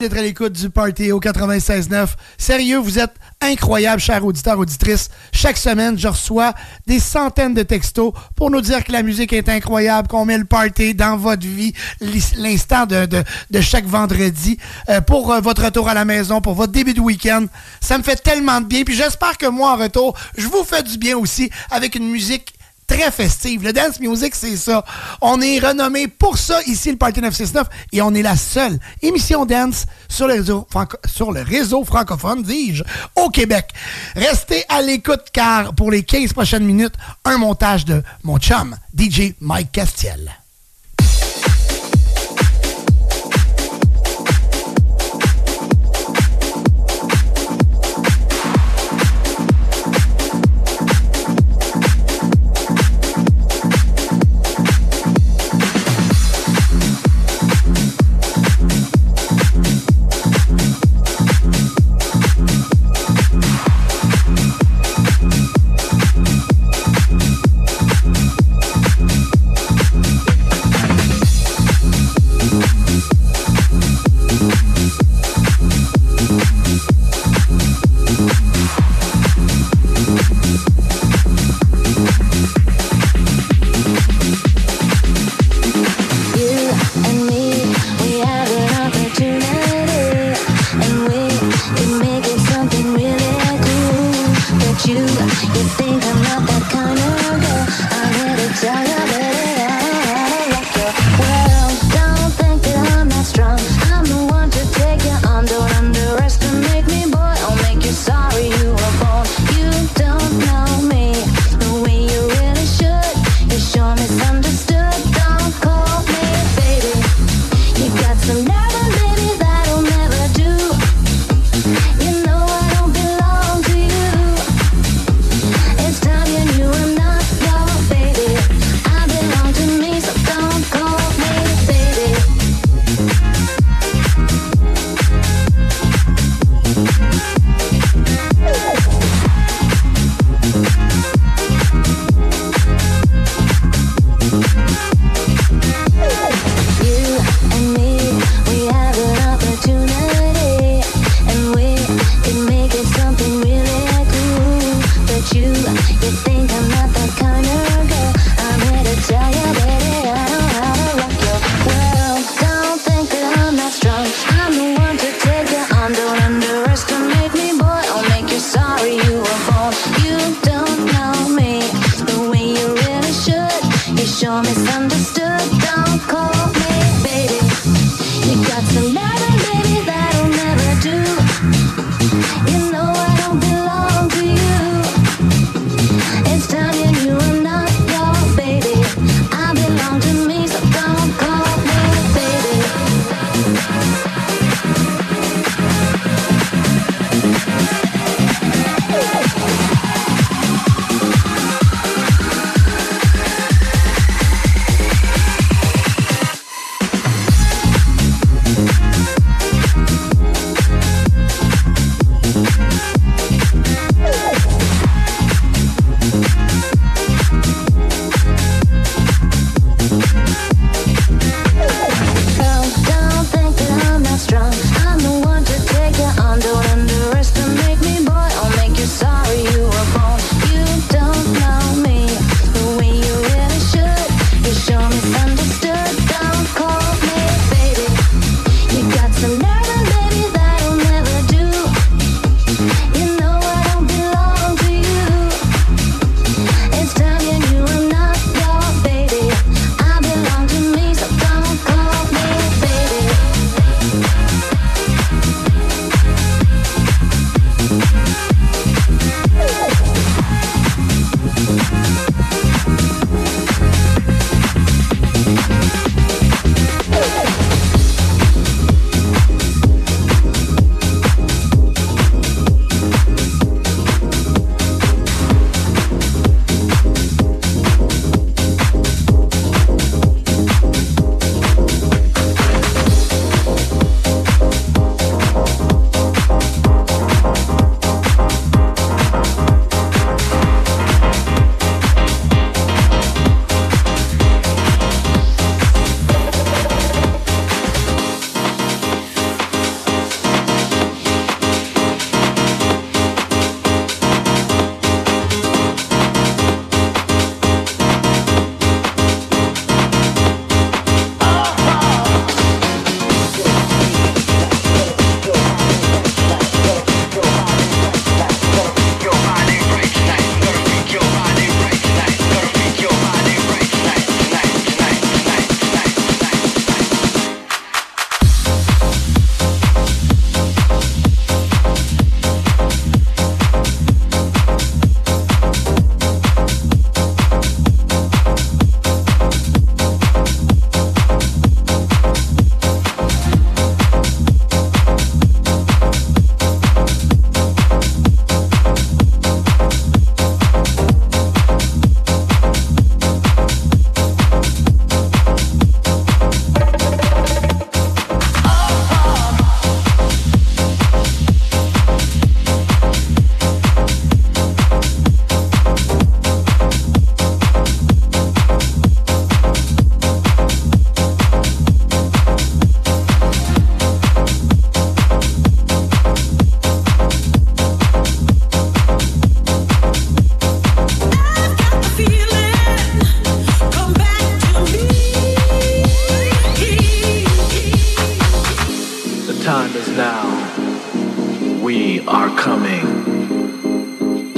D'être à l'écoute du Party au 96.9. Sérieux, vous êtes incroyables, chers auditeurs, auditrices. Chaque semaine, je reçois des centaines de textos pour nous dire que la musique est incroyable, qu'on met le party dans votre vie, l'instant de, chaque vendredi, euh, pour euh, votre retour à la maison, pour votre début de week-end. Ça me fait tellement de bien. Puis j'espère que moi, en retour, je vous fais du bien aussi avec une musique très festive. Le dance music, c'est ça. On est renommé pour ça ici, le Party 969, et on est la seule émission dance sur le réseau, sur le réseau francophone, dis-je, au Québec. Restez à l'écoute car pour les 15 prochaines minutes, un montage de mon chum, DJ Mike Castiel.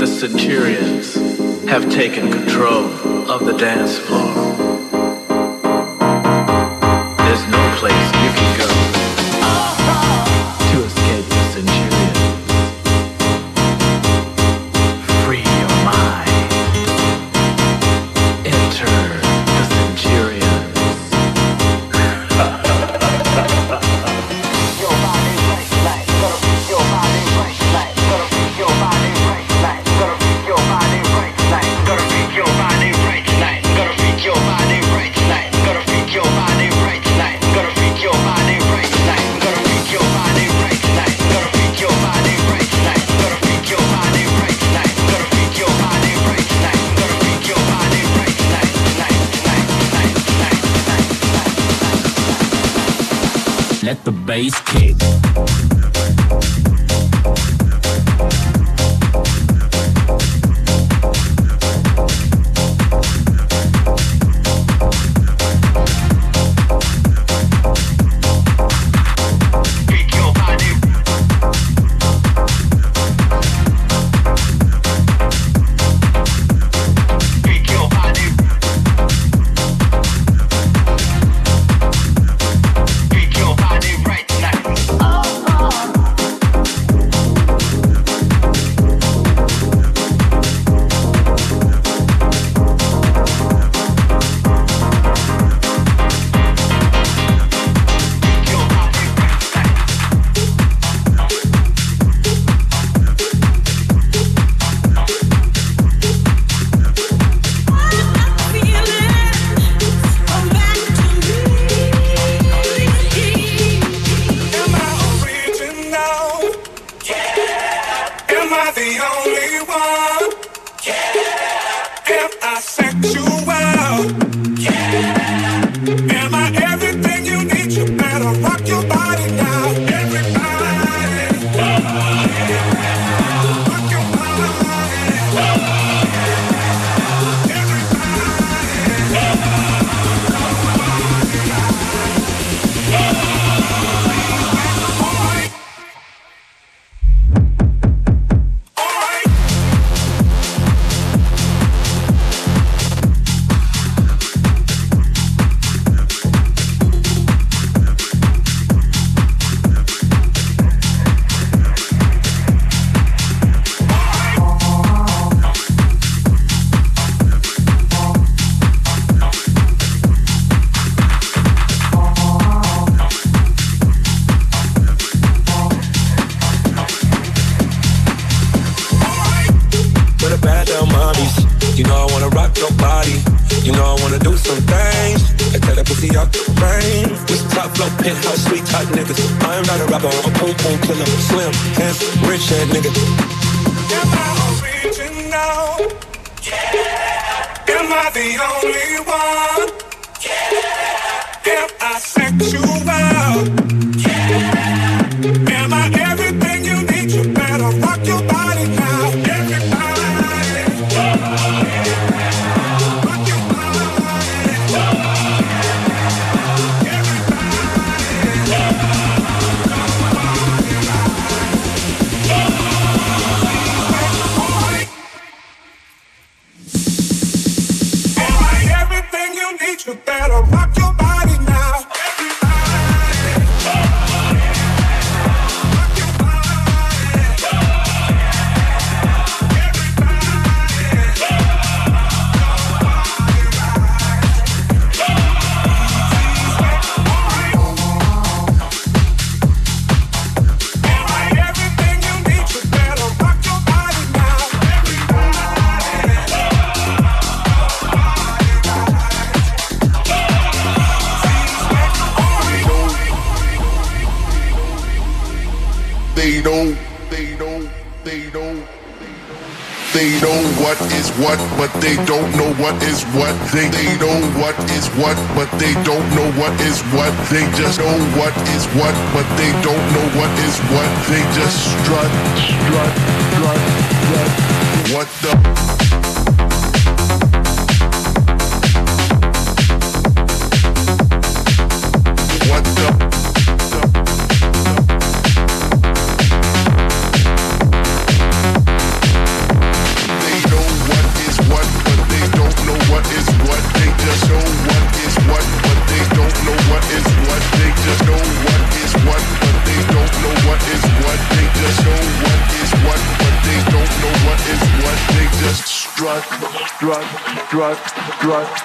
the centurions have taken control of the dance floor. There's no place space key.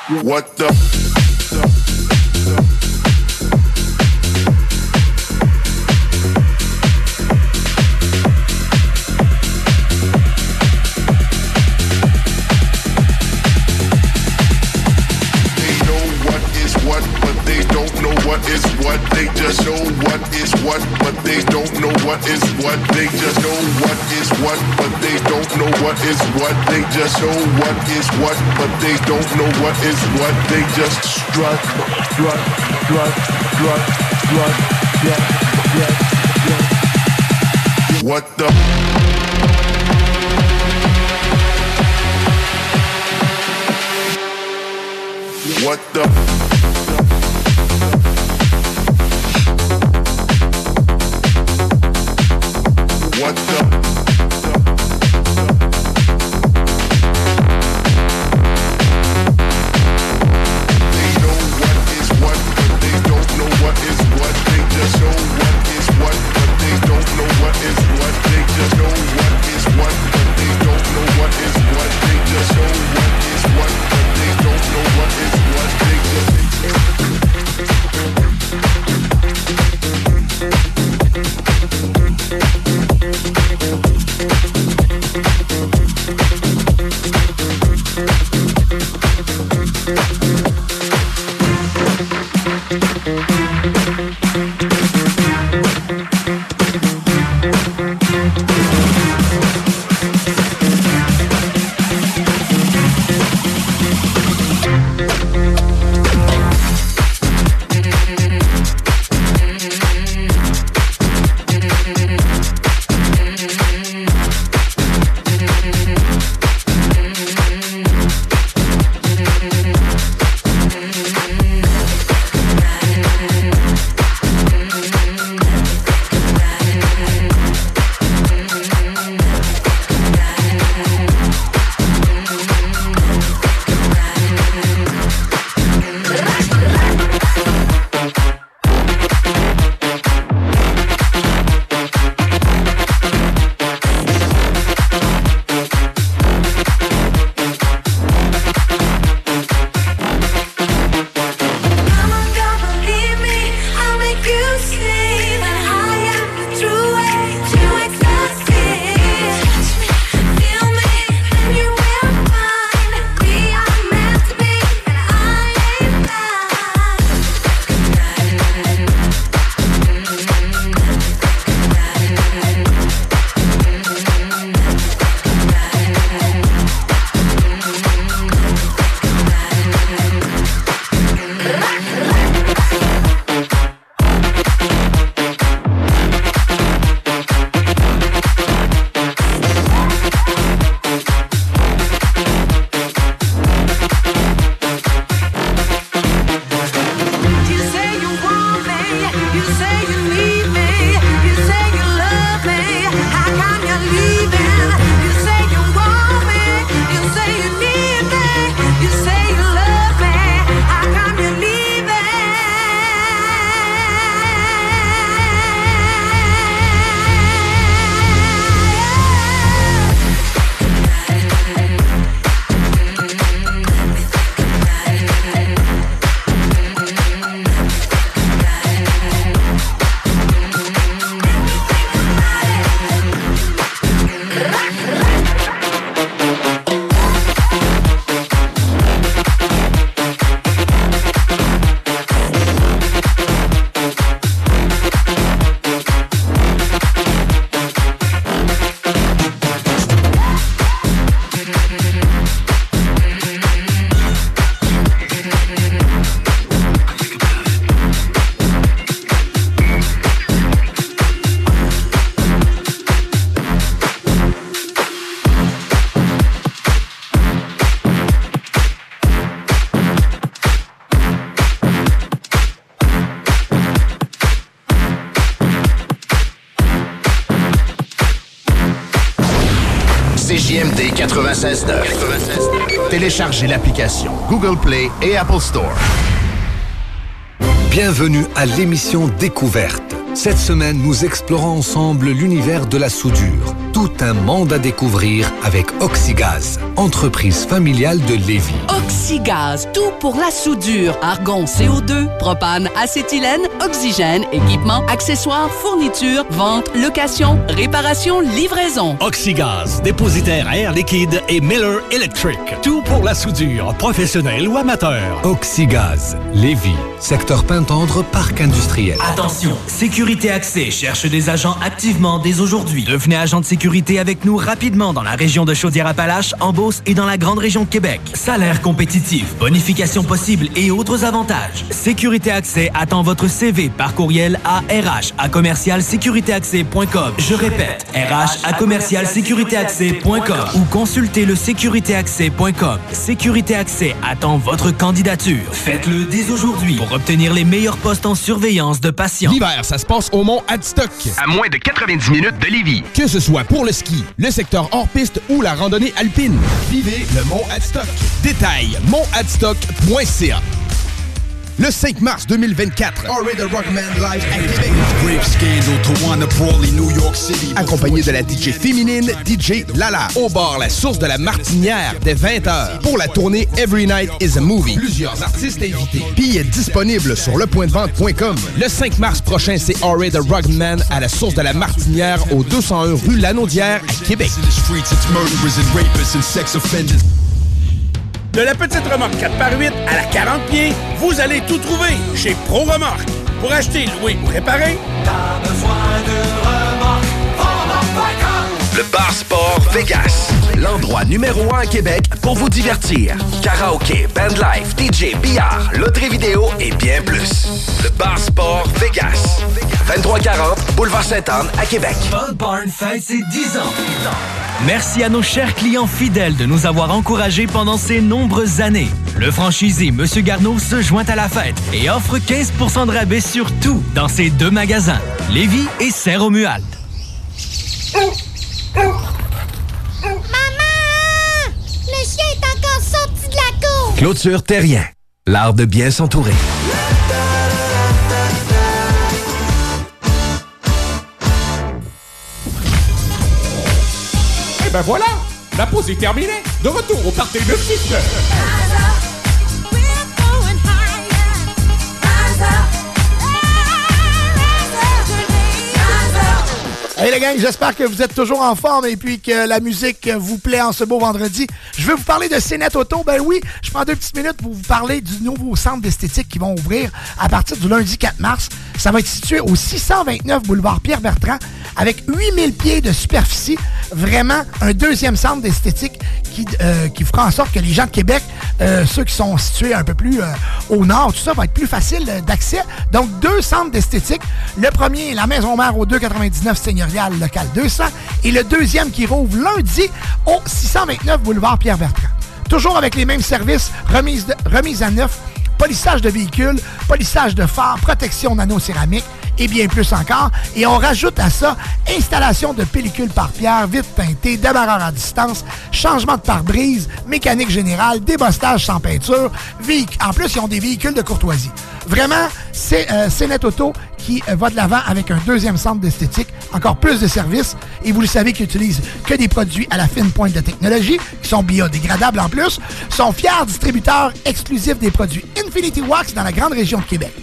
What Téléchargez l'application Google Play et Apple Store. Bienvenue à l'émission Découverte. Cette semaine, nous explorons ensemble l'univers de la soudure. Tout un monde à découvrir avec Oxygaz, entreprise familiale de Lévis. Oxygaz, tout pour la soudure. Argon, CO2, propane, acétylène oxygène, équipement, accessoires, fournitures, vente, location, réparation, livraison. Oxygaz, dépositaire air liquide et Miller Electric. Tout pour la soudure, professionnelle ou amateur. Oxygaz, Lévis, secteur Pintendre, parc industriel. Attention, Sécurité Accès cherche des agents activement dès aujourd'hui. Devenez agent de sécurité avec nous rapidement dans la région de Chaudière-Appalaches, en Beauce et dans la grande région de Québec. Salaire compétitif, bonification possible et autres avantages. Sécurité Accès attend votre CV par courriel à RH à commercialsécuritéaccès.com. Je répète, RH à commercialsécuritéaccès.com ou consultez le sécuritéaccès.com. Sécurité Accès attend votre candidature. Faites-le dès aujourd'hui pour obtenir les meilleurs postes en surveillance de patients. L'hiver, ça se passe au Mont Adstock. À moins de 90 minutes de Lévis. Que ce soit pour le ski, le secteur hors-piste ou la randonnée alpine. Vivez le Mont Adstock. Détail, montadstock.ca. Le 5 mars 2024, Already the Rockman live à Québec. Grave Scandal to Wanna Brawley, New York City. Accompagné de la DJ féminine, DJ Lala. Au bar La Source de la Martinière, dès 20h. Pour la tournée Every Night is a Movie. Plusieurs artistes invités. Billets disponibles sur lepointdevente.com. Le 5 mars prochain, c'est Already the Rockman à La Source de la Martinière, au 201 rue Lanaudière, à Québec. De la petite remorque 4x8 à la 40 pieds, vous allez tout trouver chez Pro Remorque. Pour acheter, louer ou réparer, T'as besoin de remorque, Le Bar Sport Vegas. L'endroit numéro un à Québec pour vous divertir. Karaoke, bandlife, DJ, billard, loterie vidéo et bien plus. Le Bar Sport Vegas. 2340 Boulevard Sainte-Anne à Québec. Bud Barn fête ses 10 ans. Merci à nos chers clients fidèles de nous avoir encouragés pendant ces nombreuses années. Le franchisé Monsieur Garneau se joint à la fête et offre 15% de rabais sur tout dans ses deux magasins, Lévis et Saint-Romuald. Maman! Le chien est encore sorti de la cour! Clôture Terrien. L'art de bien s'entourer. Ben voilà, la pause est terminée. De retour au party de 6 J'espère que vous êtes toujours en forme et puis que la musique vous plaît en ce beau vendredi. Je veux vous parler de Cénet Auto. Ben oui, je prends deux petites minutes pour vous parler du nouveau centre d'esthétique qui vont ouvrir à partir du lundi 4 mars. Ça va être situé au 629 boulevard Pierre-Bertrand avec 8000 pieds de superficie. Vraiment un deuxième centre d'esthétique qui, euh, qui fera en sorte que les gens de Québec, euh, ceux qui sont situés un peu plus euh, au nord, tout ça va être plus facile d'accès. Donc, deux centres d'esthétique. Le premier, la Maison Mère au 299 Seigneurial, local 200. Et le deuxième qui rouvre lundi au 629 boulevard Pierre-Bertrand. Toujours avec les mêmes services, remise, remise à neuf, polissage de véhicules, polissage de phares, protection nano-céramique et bien plus encore. Et on rajoute à ça installation de pellicule par pierre, vitre teintée, démarreur à distance, changement de pare-brise, mécanique générale, débostage sans peinture. En plus, ils ont des véhicules de courtoisie. Vraiment, c'est euh, Cénet Auto qui euh, va de l'avant avec un deuxième centre d'esthétique, encore plus de services. Et vous le savez qu'ils utilisent que des produits à la fine pointe de technologie, qui sont biodégradables en plus, sont fiers distributeurs exclusifs des produits Infinity Wax dans la grande région de Québec.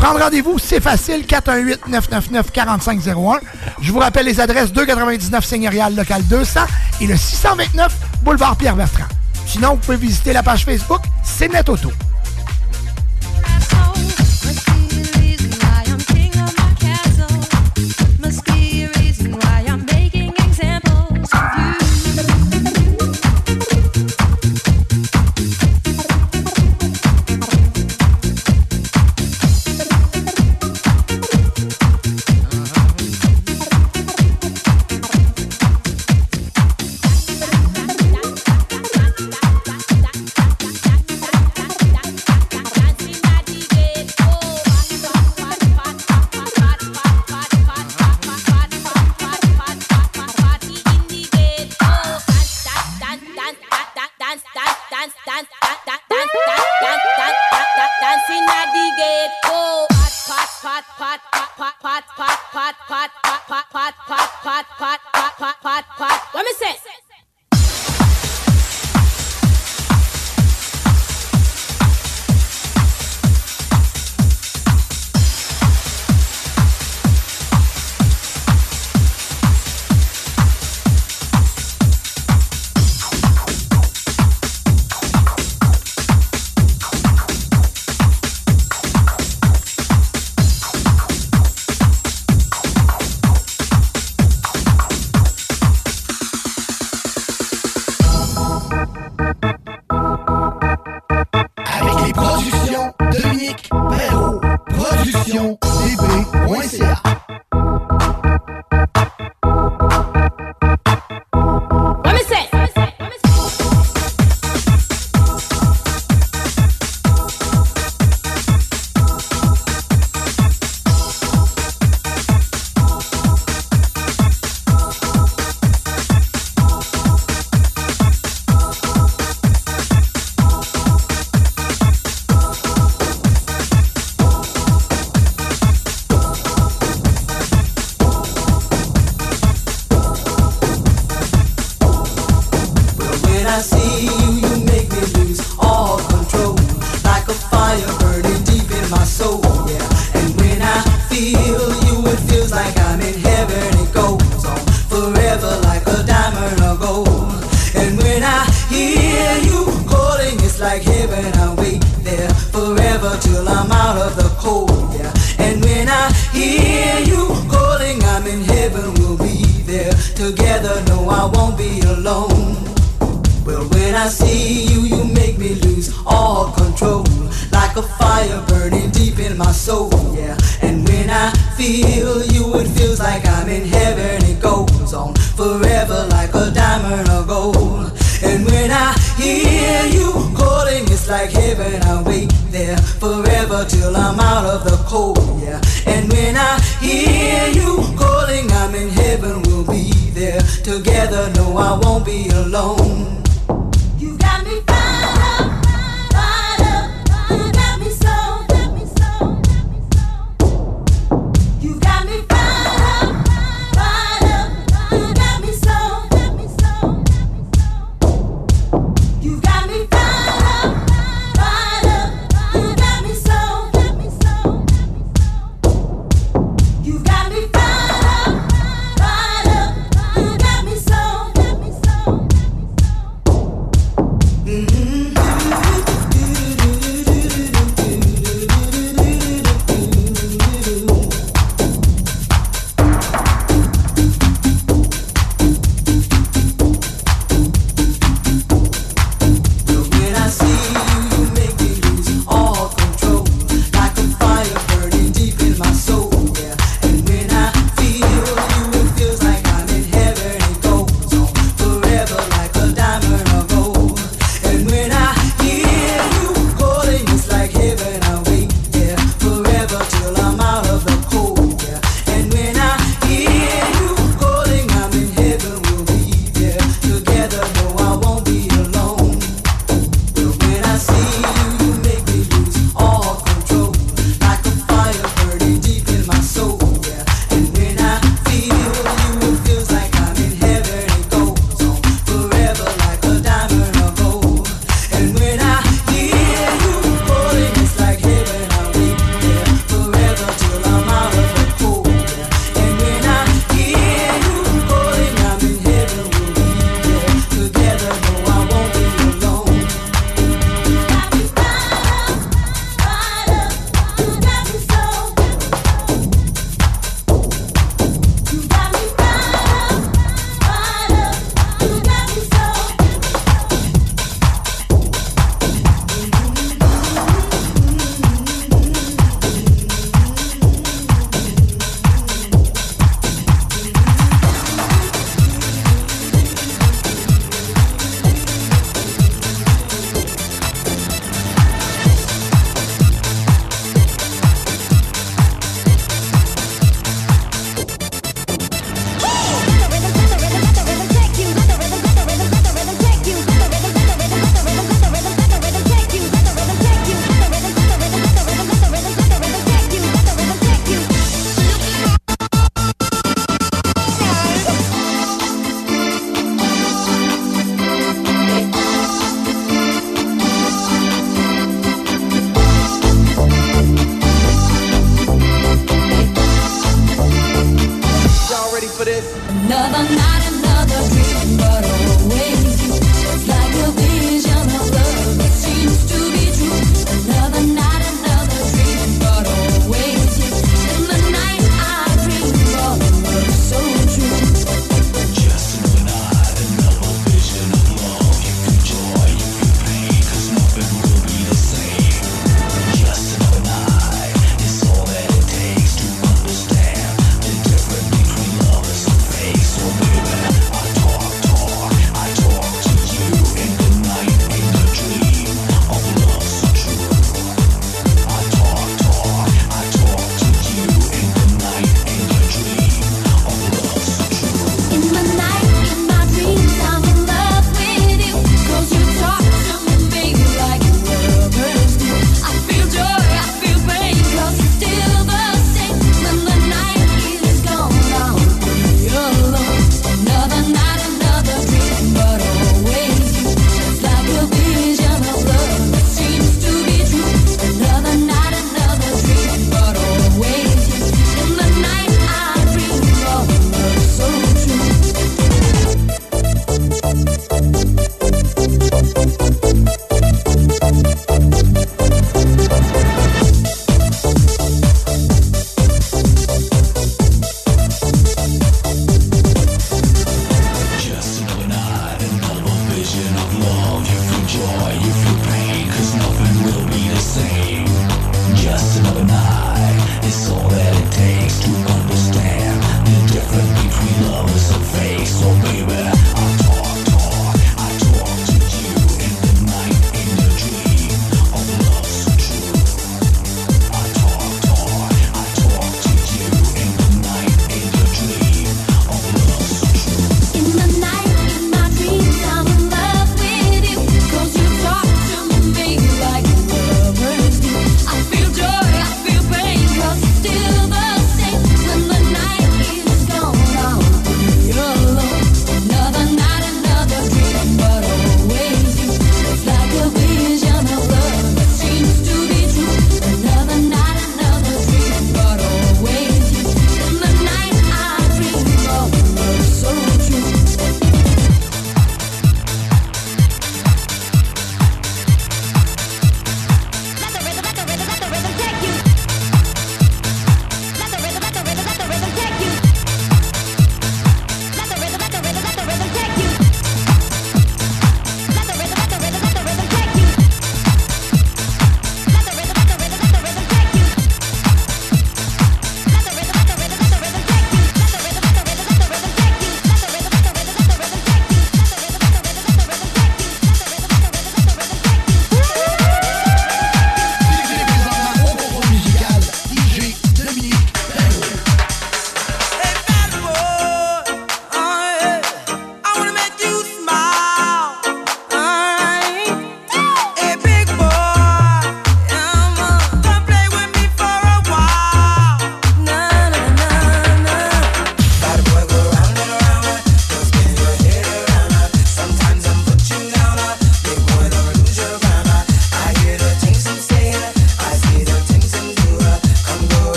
Prendre rendez-vous, c'est facile, 418-999-4501. Je vous rappelle les adresses 299 Seigneurial Local 200 et le 629 Boulevard Pierre-Bertrand. Sinon, vous pouvez visiter la page Facebook C'est Net Auto. 滑滑滑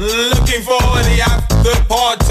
Looking for the after party.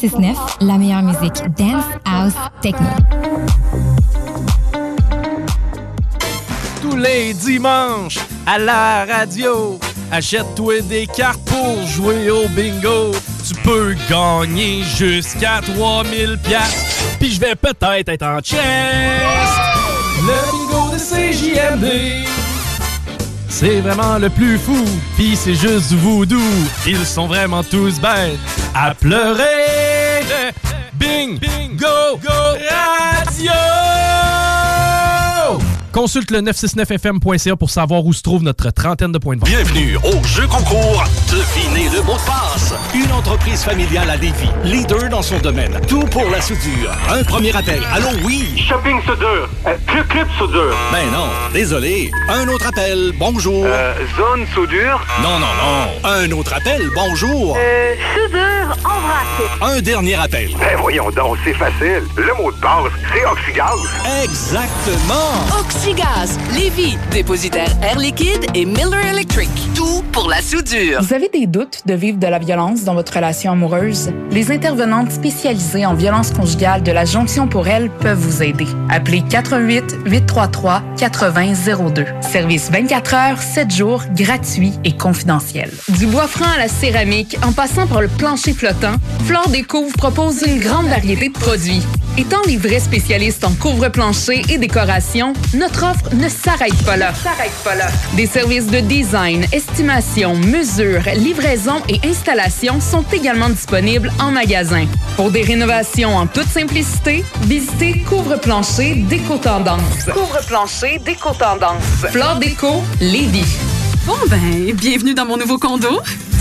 969, la meilleure musique dance, house, techno. Tous les dimanches, à la radio, achète-toi des cartes pour jouer au bingo. Tu peux gagner jusqu'à 3000 pièces. Puis je vais peut-être être en chest. Le bingo de CJMD. C'est vraiment le plus fou, pis c'est juste voodoo. Ils sont vraiment tous bêtes à pleurer. Consulte le 969fm.ca pour savoir où se trouve notre trentaine de points de vente. Bienvenue au jeu concours Devinez le mot de passe. Une entreprise familiale à Lévis, leader dans son domaine. Tout pour la soudure. Un premier appel. Allô, oui. Shopping soudure. Euh, Club Club soudure. Ben non, désolé. Un autre appel. Bonjour. Euh, zone soudure. Non, non, non. Un autre appel. Bonjour. Euh, soudure en vrac. Un dernier appel. Ben voyons donc, c'est facile. Le mot de passe, c'est oxygaz. Exactement. Oxygaz, Lévis, dépositaire Air Liquide et Miller Electric. Tout pour la soudure. Vous avez des doutes de vivre de la violence dans votre relation amoureuse? Les intervenantes spécialisées en violence conjugale de la Jonction pour elle peuvent vous aider. Appelez 88 833 8002. Service 24 heures, 7 jours, gratuit et confidentiel. Du bois franc à la céramique, en passant par le plancher flottant, Flore Déco vous propose une grande variété de produits. Étant les vrais spécialistes en couvre-plancher et décoration, notre offre ne s'arrête pas là. S'arrête pas là. Des services de design, estimation, mesure, livraison et installation sont également disponibles en magasin. Pour des rénovations en toute simplicité, visitez Couvre-plancher Déco Tendance. Couvre-plancher Déco Tendance. Flore Déco, Lévis. Bon ben, bienvenue dans mon nouveau condo.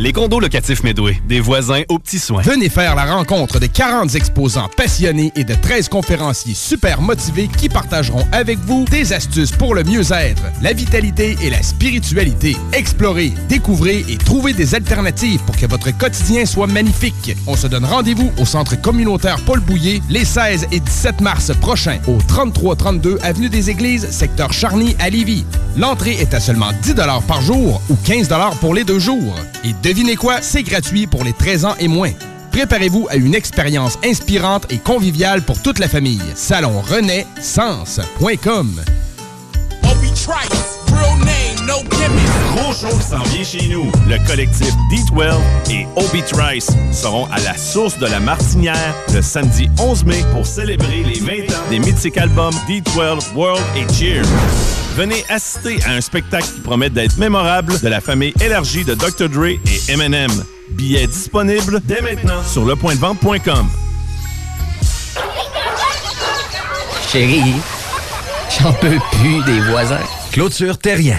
Les condos locatifs Medway, des voisins aux petits soins. Venez faire la rencontre de 40 exposants passionnés et de 13 conférenciers super motivés qui partageront avec vous des astuces pour le mieux-être, la vitalité et la spiritualité. Explorez, découvrez et trouvez des alternatives pour que votre quotidien soit magnifique. On se donne rendez-vous au centre communautaire Paul Bouillet les 16 et 17 mars prochains au 3332 avenue des Églises, secteur Charny à Lévis. L'entrée est à seulement 10 par jour ou 15 pour les deux jours. Devinez quoi, c'est gratuit pour les 13 ans et moins. Préparez-vous à une expérience inspirante et conviviale pour toute la famille. Salon Sens.com Gros show s'en vient chez nous. Le collectif D12 et Obi Trice seront à la source de la Martinière le samedi 11 mai pour célébrer les 20 ans des mythiques albums D12 World et Cheer. Venez assister à un spectacle qui promet d'être mémorable de la famille élargie de Dr. Dre et Eminem. Billets disponibles dès maintenant sur lepointdevente.com. Chérie, j'en peux plus des voisins. Clôture Terrien,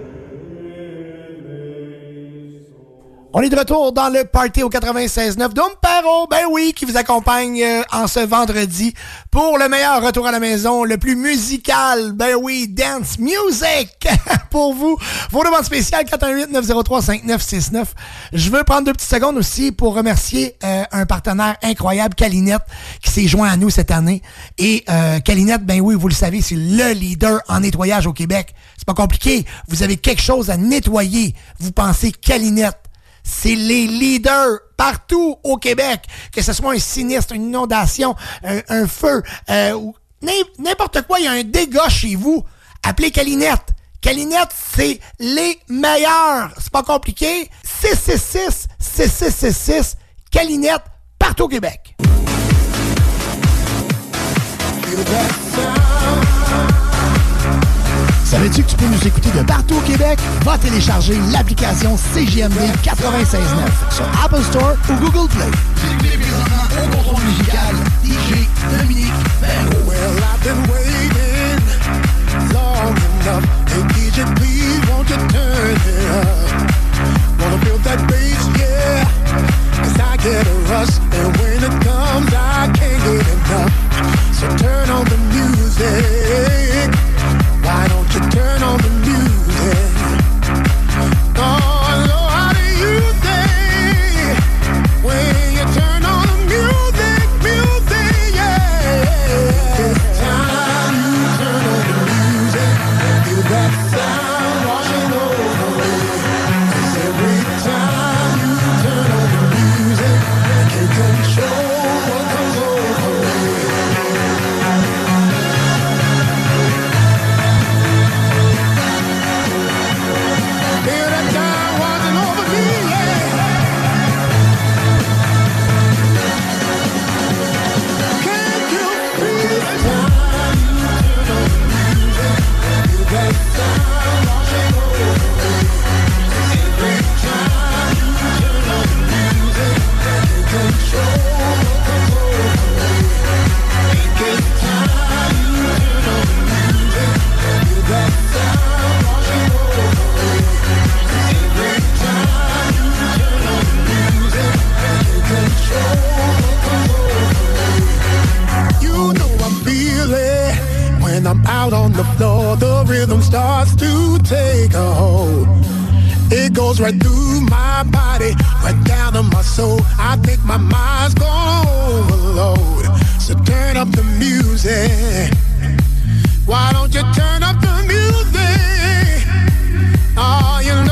On est de retour dans le party au 96.9 Dumpero, ben oui, qui vous accompagne euh, en ce vendredi pour le meilleur retour à la maison, le plus musical, ben oui, dance music pour vous. Vos demandes spéciales 418-903-5969. Je veux prendre deux petites secondes aussi pour remercier euh, un partenaire incroyable, Calinette, qui s'est joint à nous cette année. Et euh, ben oui, vous le savez, c'est le leader en nettoyage au Québec. C'est pas compliqué. Vous avez quelque chose à nettoyer. Vous pensez Calinette c'est les leaders partout au Québec, que ce soit un sinistre, une inondation, un, un feu, euh, ou n'im- n'importe quoi, il y a un dégât chez vous, appelez Calinette. Calinette, c'est les meilleurs. C'est pas compliqué. 666 6666 Calinette, partout au Québec. Savais-tu que tu peux nous écouter de partout au Québec? Va télécharger l'application CGMD 96.9 sur Apple Store ou Google Play. Get a. And when it comes, I can't get enough. So turn on the music. Out on the floor. The rhythm starts to take a hold. It goes right through my body, right down to my soul. I think my mind's gonna overload. So turn up the music. Why don't you turn up the music? Oh, you know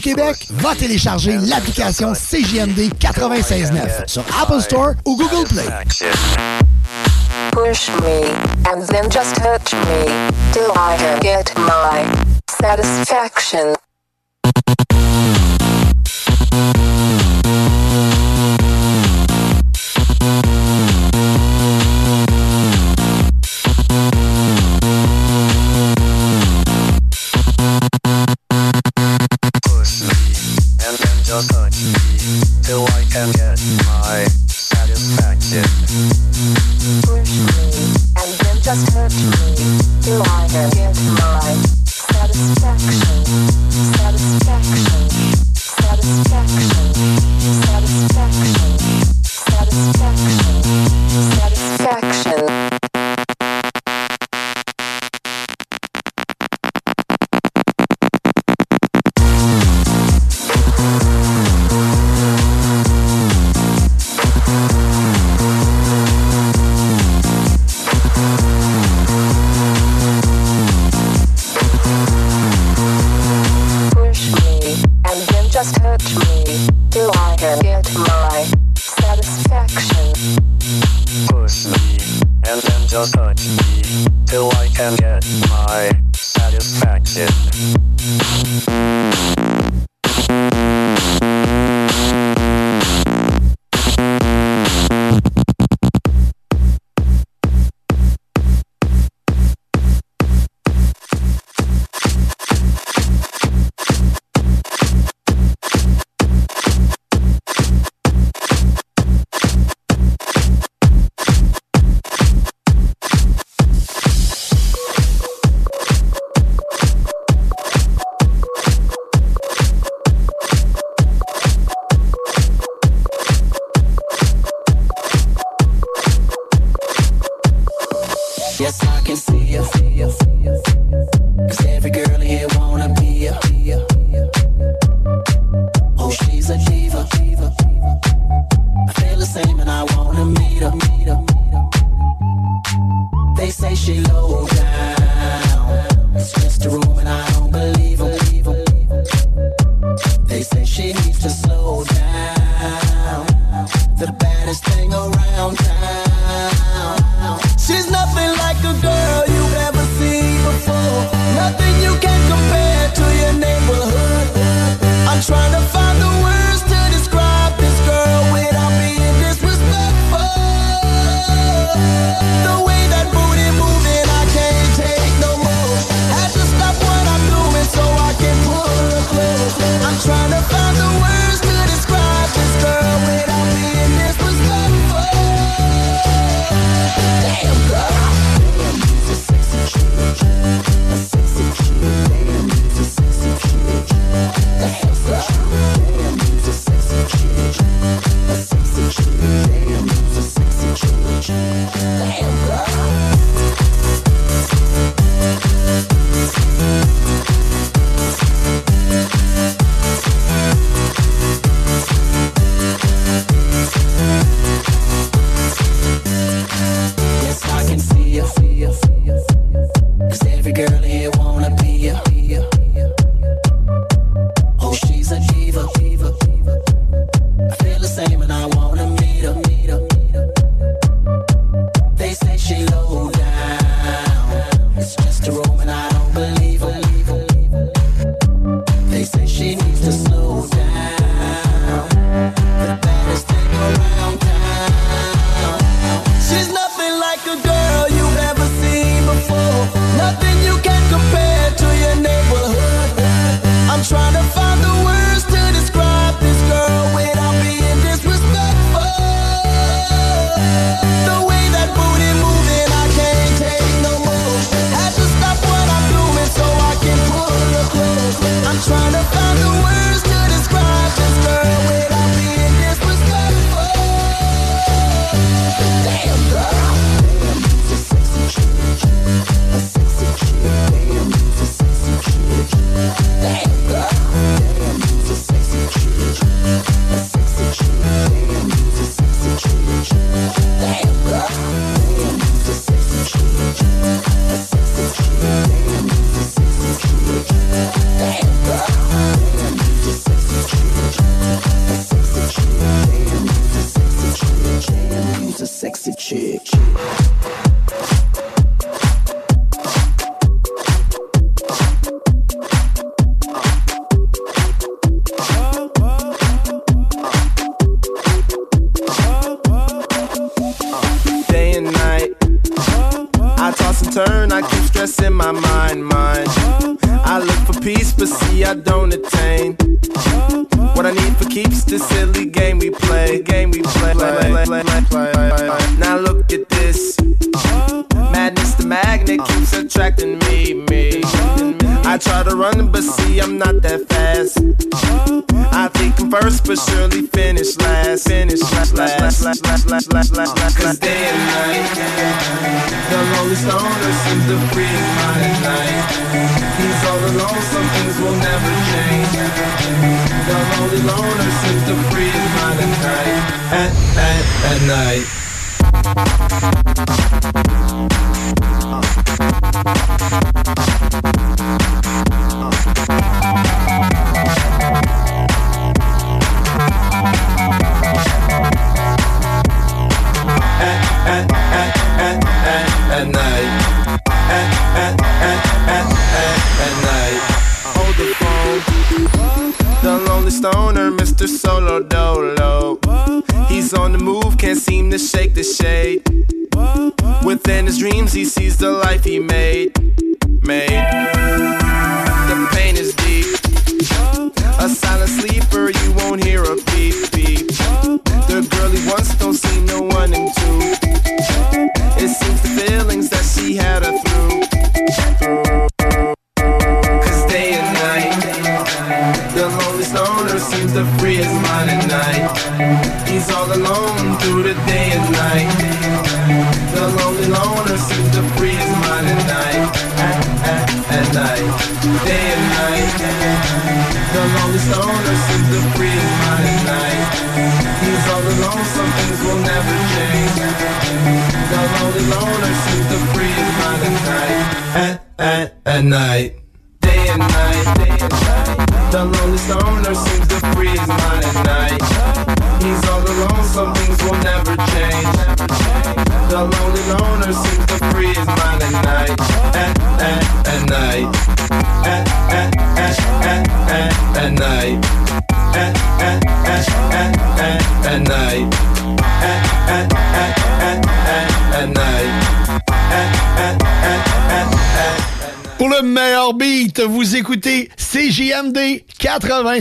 Québec, va télécharger l'application CJMD 96.9 sur Apple Store ou Google Play. Push me, and then just hurt me, till I get my satisfaction.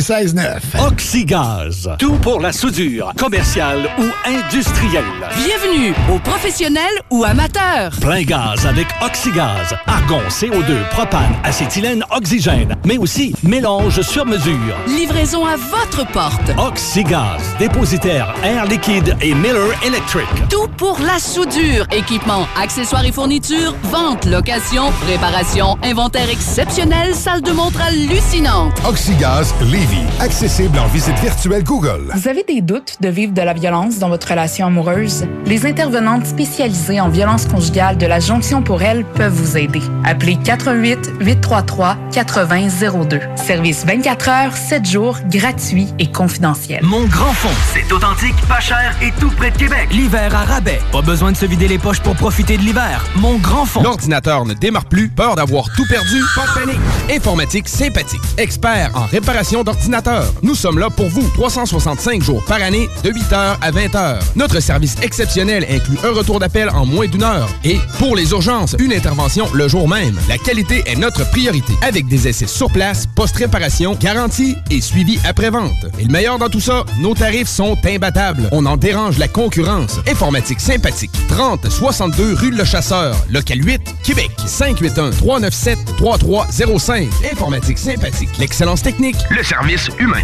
96.9. Oxygaz. Tout pour la soudure, commerciale ou industrielle. Bienvenue aux professionnels ou amateurs. Plein gaz avec Oxygaz. Argon, CO2, propane, acétylène, oxygène. Mais aussi mélange sur mesure. Livraison à votre porte. Oxygaz. Dépositaire Air Liquide et Miller Electric. Tout pour la soudure. Équipement, accessoires et fournitures, vente, location, réparation, inventaire exceptionnel, salle de montre hallucinante. Oxygaz Levy. Accessible en visite virtuelle Google. Vous avez des doutes de vivre de la violence dans votre relation amoureuse? Les intervenantes spécialisées en violence conjugale de la Jonction pour elle peuvent vous aider. Appelez 88 833 8002. Service 24 heures, 7 jours, gratuit et confidentiel. Mon grand fond, c'est authentique, pas cher et tout près de Québec. L'hiver à rabais. Pas besoin de se vider les poches pour profiter de l'hiver. Mon grand fond. L'ordinateur ne démarre plus, peur d'avoir tout perdu? Pas de panique. Informatique sympathique. Expert en réparation d'ordinateurs. Nous sommes là pour vous 365 jours par année de 8h à 20h. Notre service exceptionnel inclut un retour d'appel en moins d'une heure. Et pour les urgences, une intervention le jour même. La qualité est notre priorité. Avec des essais sur place, post-réparation, garantie et suivi après-vente. Et le meilleur dans tout ça, nos tarifs sont imbattables. On en dérange la concurrence. Informatique sympathique. 30 62 rue Le Chasseur, local 8, Québec. 581 397 3305. Informatique sympathique. L'excellence technique. Le service humain.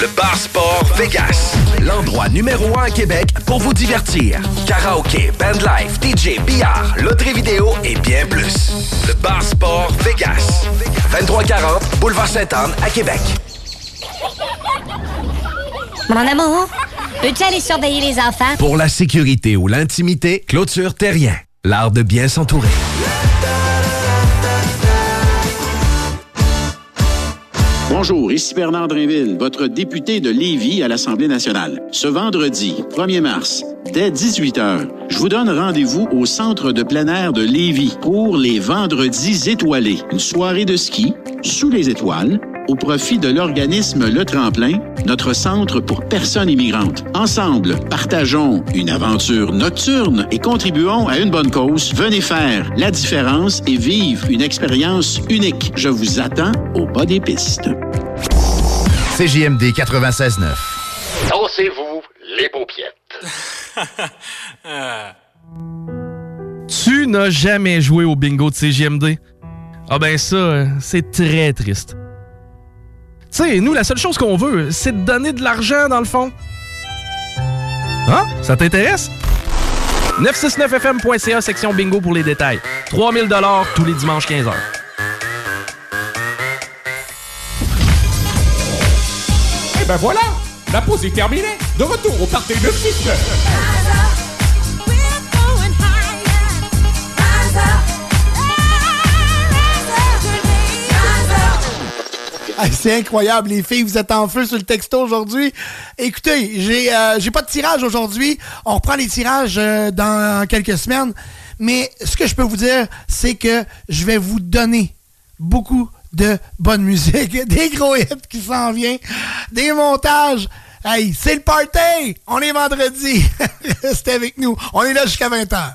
Le Bar Sport Vegas. L'endroit numéro un à Québec pour vous divertir. Karaoke, bandlife, DJ, billard, loterie vidéo et bien plus. Le Bar Sport Vegas. 2340 Boulevard Sainte-Anne à Québec. Mon amour, peux-tu aller surveiller les enfants? Pour la sécurité ou l'intimité, clôture terrien. L'art de bien s'entourer. Bonjour, ici Bernard Drinville, votre député de Lévis à l'Assemblée nationale. Ce vendredi, 1er mars, dès 18h, je vous donne rendez-vous au Centre de plein air de Lévis pour les Vendredis étoilés. Une soirée de ski sous les étoiles au profit de l'organisme Le Tremplin, notre centre pour personnes immigrantes. Ensemble, partageons une aventure nocturne et contribuons à une bonne cause. Venez faire la différence et vivre une expérience unique. Je vous attends au bas des pistes. CJMD 96.9. Dansez-vous les paupiètes. Tu n'as jamais joué au bingo de CGMD? Ah ben ça, euh, c'est très triste. Tu sais, nous, la seule chose qu'on veut, c'est de donner de l'argent, dans le fond. Hein? Ça t'intéresse? 969fm.ca, section bingo pour les détails. 3000 tous les dimanches 15h. Eh ben voilà! La pause est terminée. De retour au Parti 969. C'est incroyable, les filles, vous êtes en feu sur le texto aujourd'hui. Écoutez, j'ai euh, pas de tirage aujourd'hui. On reprend les tirages euh, dans quelques semaines. Mais ce que je peux vous dire, c'est que je vais vous donner beaucoup de bonne musique, des gros hits qui s'en viennent, des montages. Hey, c'est le party! On est vendredi. Restez avec nous. On est là jusqu'à 20h.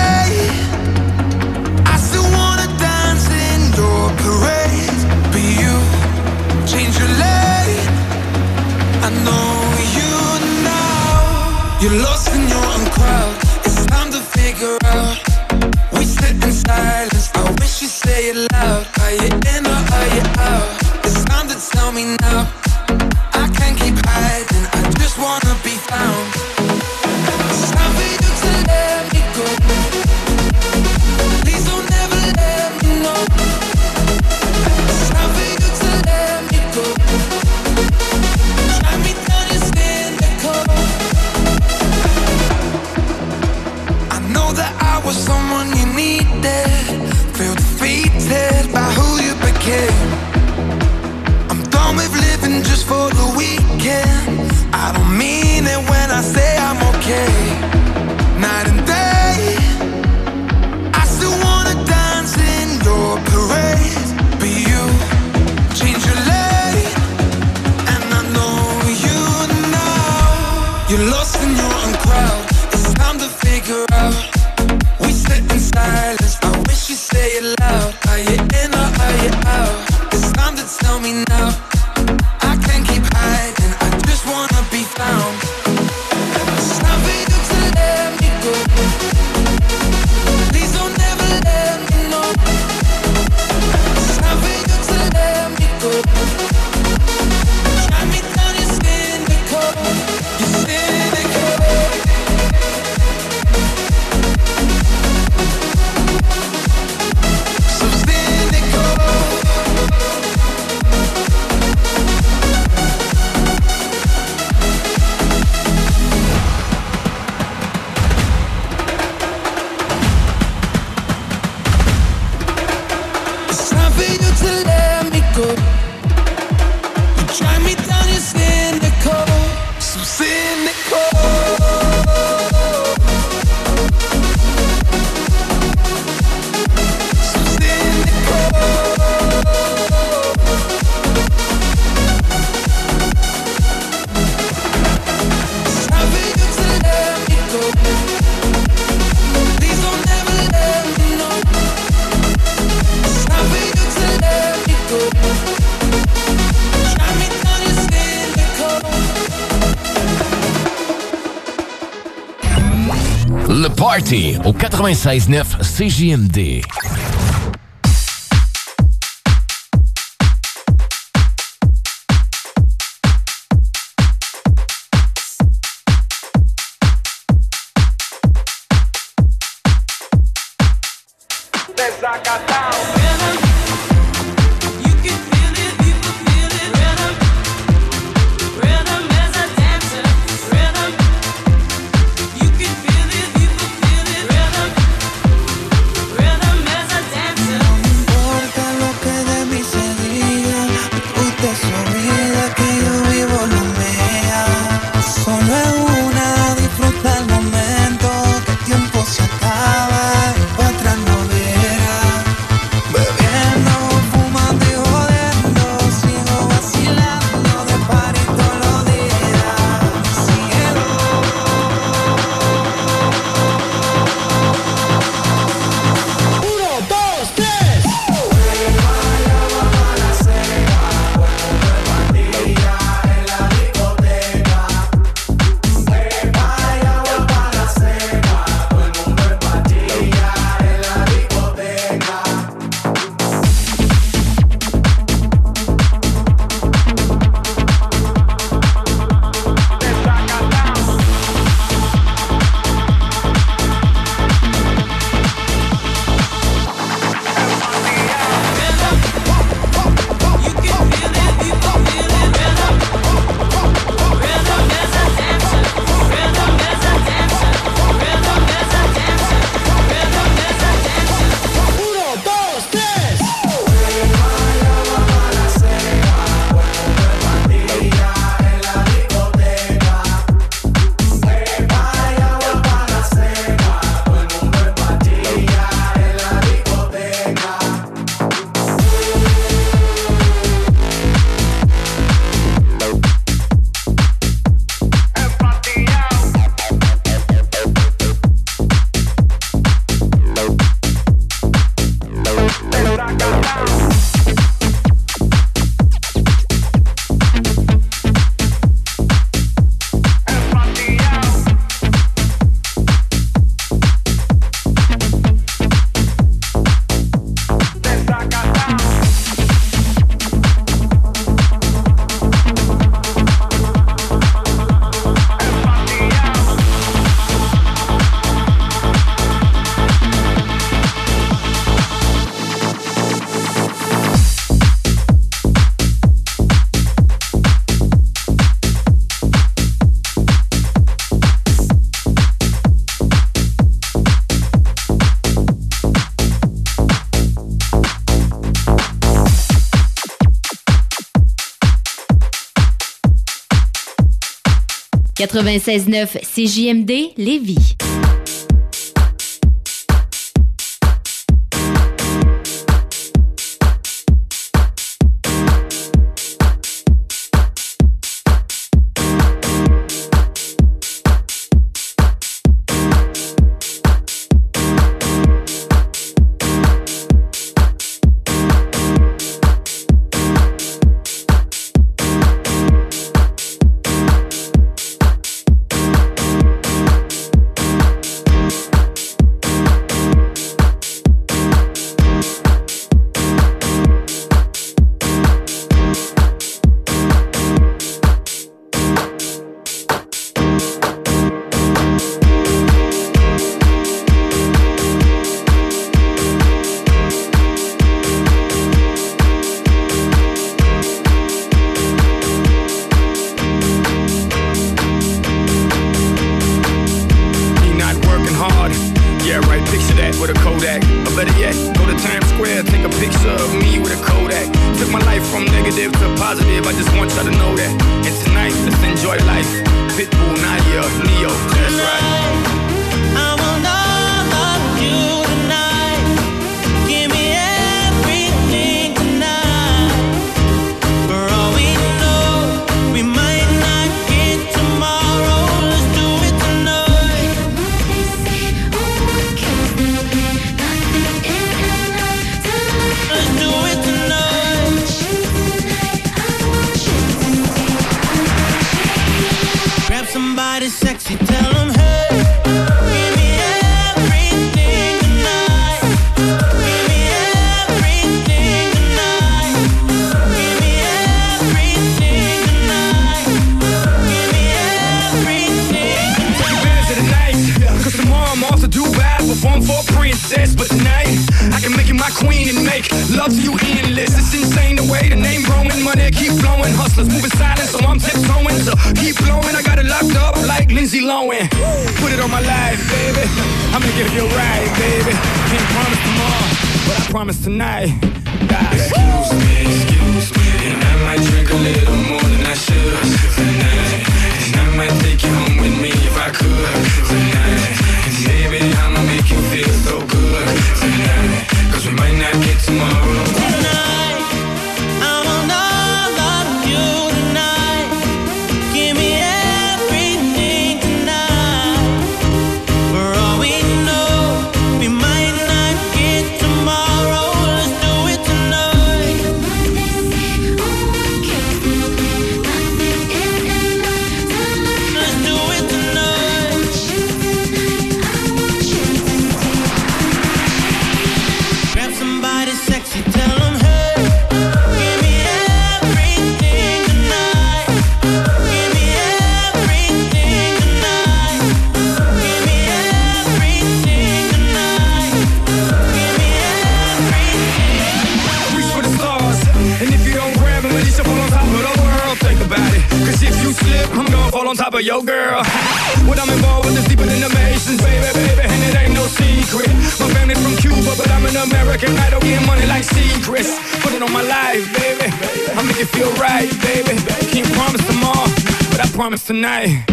You're lost Au 96.9 CJMD. 96.9 CJMD Lévis. Tonight.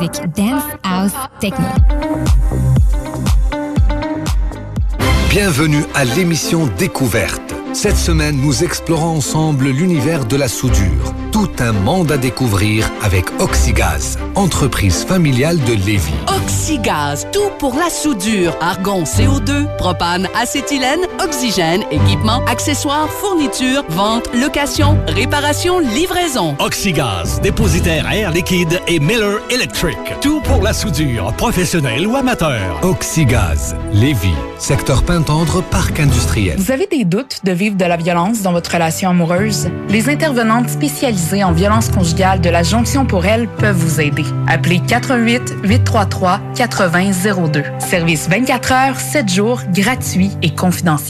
Musique dance, house, techno. Bienvenue à l'émission Découverte. Cette semaine, nous explorons ensemble l'univers de la soudure. Tout un monde à découvrir avec Oxygaz, entreprise familiale de Lévis. Oxygaz, tout pour la soudure. Argon, CO2, propane, acétylène, oxygène, équipement, accessoires, fournitures, vente, location, réparation, livraison. Oxygaz, dépositaire air liquide et Miller Electric. Tout pour la soudure, professionnelle ou amateur. Oxygaz, Lévis, secteur Pintendre, parc industriel. Vous avez des doutes de vivre de la violence dans votre relation amoureuse? Les intervenantes spécialisées en violence conjugale de la Jonction pour elle peuvent vous aider. Appelez 88 833 8002. Service 24 heures, 7 jours, gratuit et confidentiel.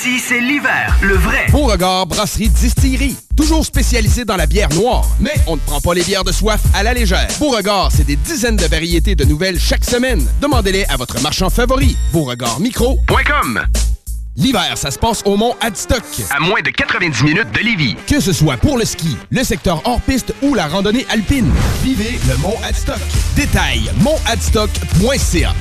c'est l'hiver, le vrai. Beauregard Brasserie Distillerie. Toujours spécialisé dans la bière noire. Mais on ne prend pas les bières de soif à la légère. Beauregard, c'est des dizaines de variétés de nouvelles chaque semaine. Demandez-les à votre marchand favori. Beauregardmicro.com L'hiver, ça se passe au Mont Adstock. À moins de 90 minutes de Lévis. Que ce soit pour le ski, le secteur hors-piste ou la randonnée alpine. Vivez le Mont Adstock. Détail, montadstock.ca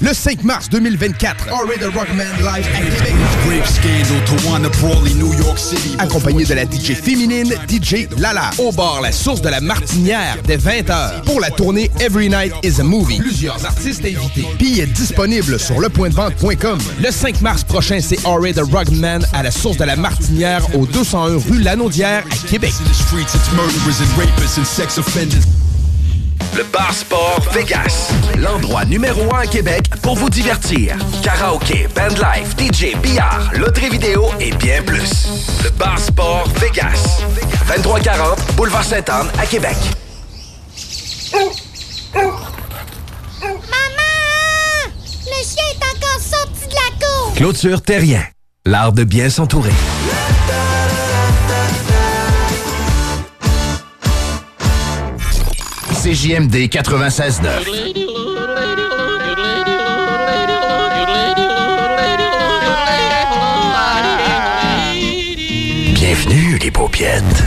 Le 5 mars 2024, Henry the Rockman live à Québec. Grave scandal to wanna brawly New York City. Accompagné de la DJ féminine, DJ Lala. Au bar La Source de la Martinière, dès 20h. Pour la tournée Every Night is a Movie. Plusieurs artistes invités. Billets disponibles sur lepointdevente.com. Le 5 mars prochain, c'est Henry the Rockman à la Source de la Martinière, au 201 rue Lanaudière, à Québec. Le Bar Sport Vegas. L'endroit numéro un à Québec pour vous divertir. Karaoke, bandlife, DJ, billard, loterie vidéo et bien plus. Le Bar Sport Vegas. 2340 Boulevard Sainte-Anne à Québec. Maman! Le chien est encore sorti de la cour! Clôture Terrien. L'art de bien s'entourer. CJMD 96.9. Bienvenue les paupiètes.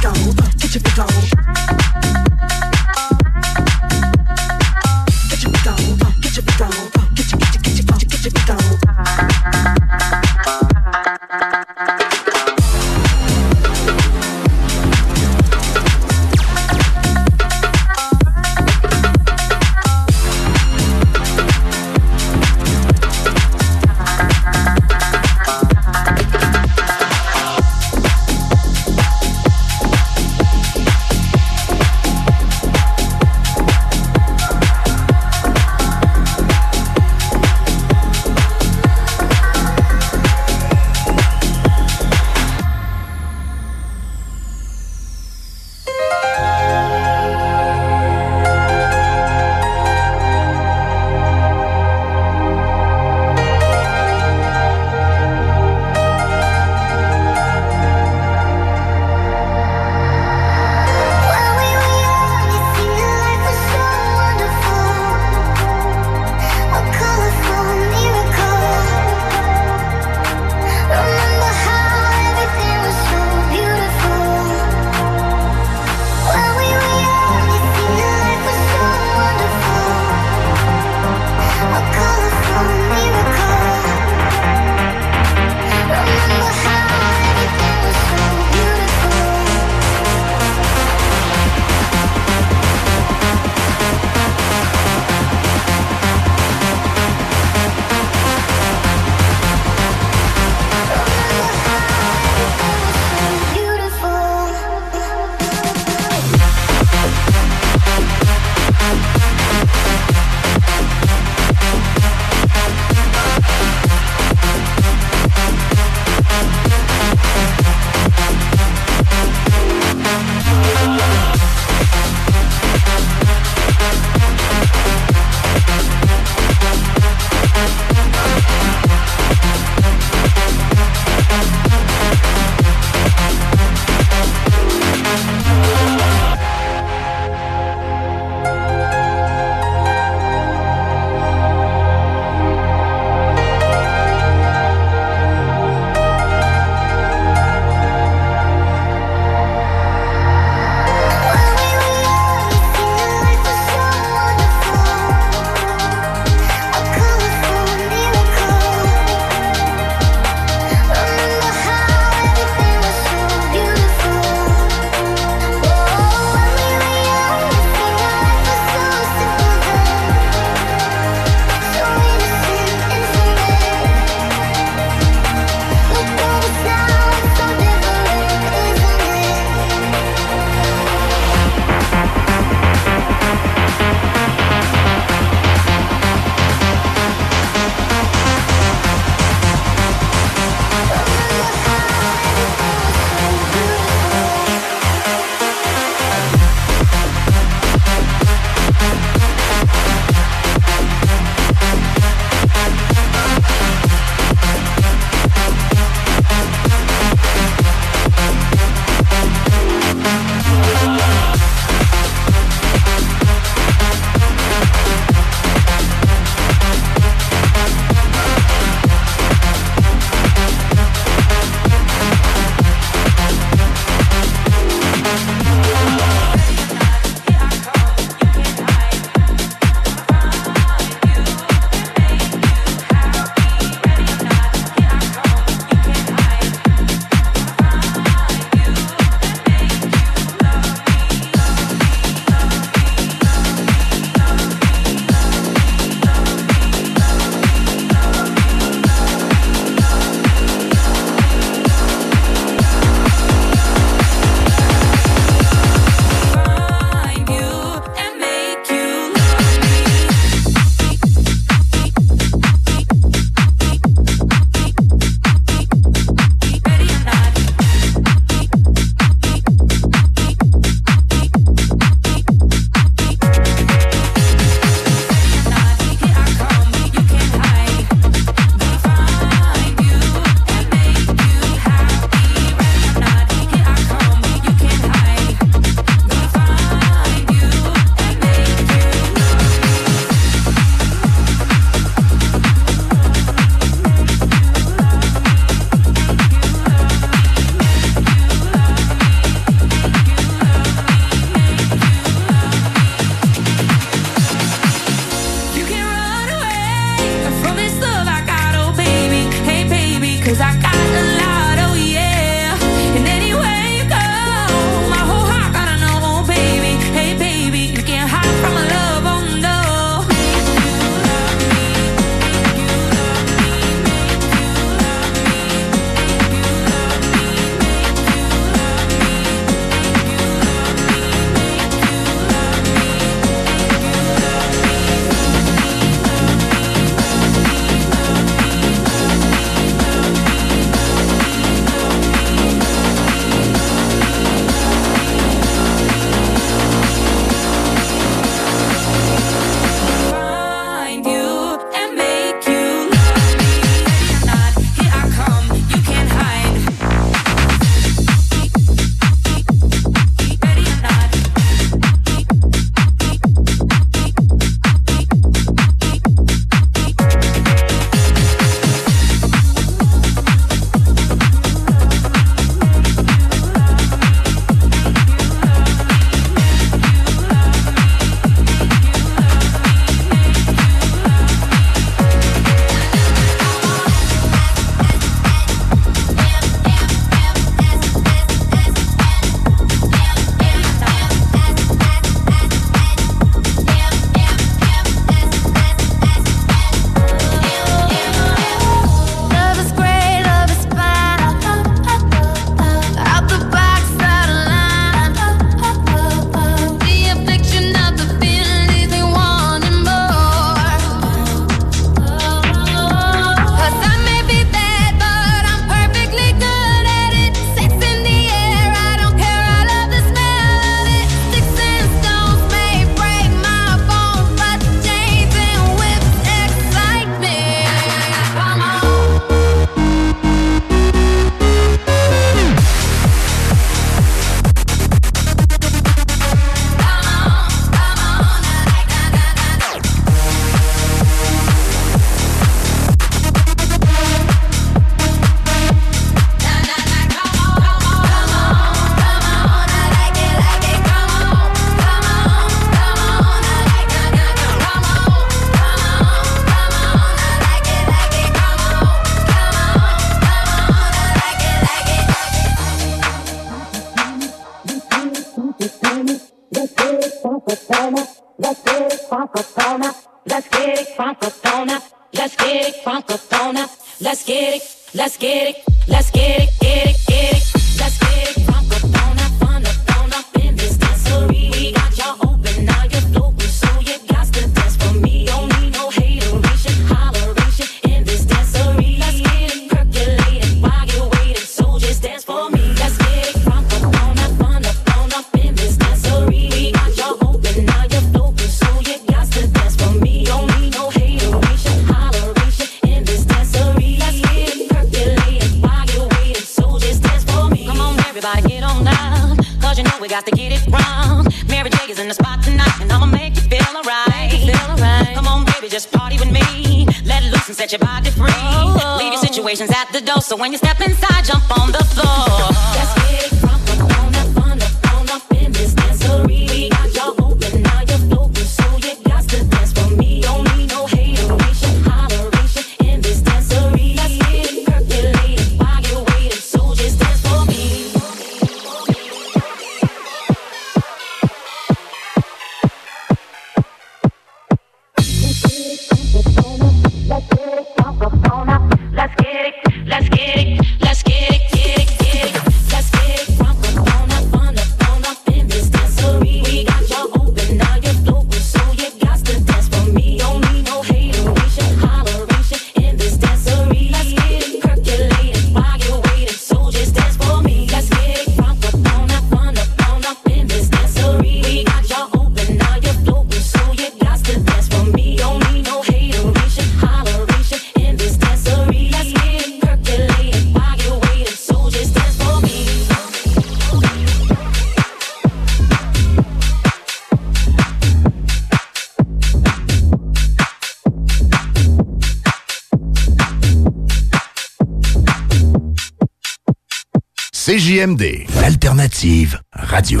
CJMD, l'alternative radio.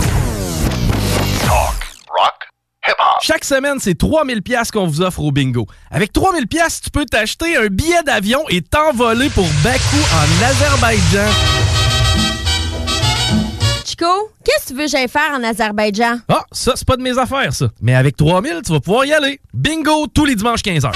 Chaque semaine, c'est 3000 pièces qu'on vous offre au bingo. Avec 3000 pièces, tu peux t'acheter un billet d'avion et t'envoler pour Bakou en Azerbaïdjan. Chico, qu'est-ce que tu veux que j'aille faire en Azerbaïdjan? Ah, ça, c'est pas de mes affaires, ça. Mais avec 3000, tu vas pouvoir y aller. Bingo tous les dimanches 15h.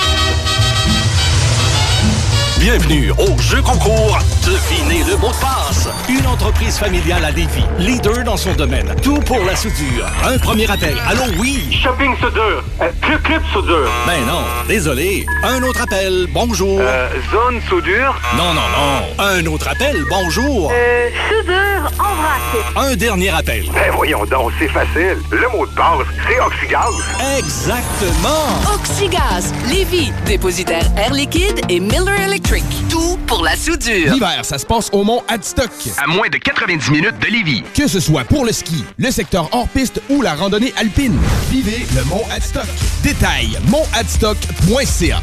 Bienvenue au jeu concours Devinez le mot de passe. Une entreprise familiale à Lévis, leader dans son domaine. Tout pour la soudure. Un premier appel. Allô, oui. Shopping soudure. Euh, club club soudure. Ben non, désolé. Un autre appel. Bonjour. Euh, zone soudure. Non, non, non. Un autre appel. Bonjour. Euh, soudure embrassée. Un dernier appel. Ben voyons donc, c'est facile. Le mot de passe, c'est oxygaz. Exactement. Oxygaz, Lévis, dépositaire Air Liquide et Miller Electric. Tout pour la soudure. L'hiver, ça se passe au Mont Adstock. À moins de 90 minutes de Lévis. Que ce soit pour le ski, le secteur hors-piste ou la randonnée alpine. Vivez le Mont Adstock. Détail, montadstock.ca.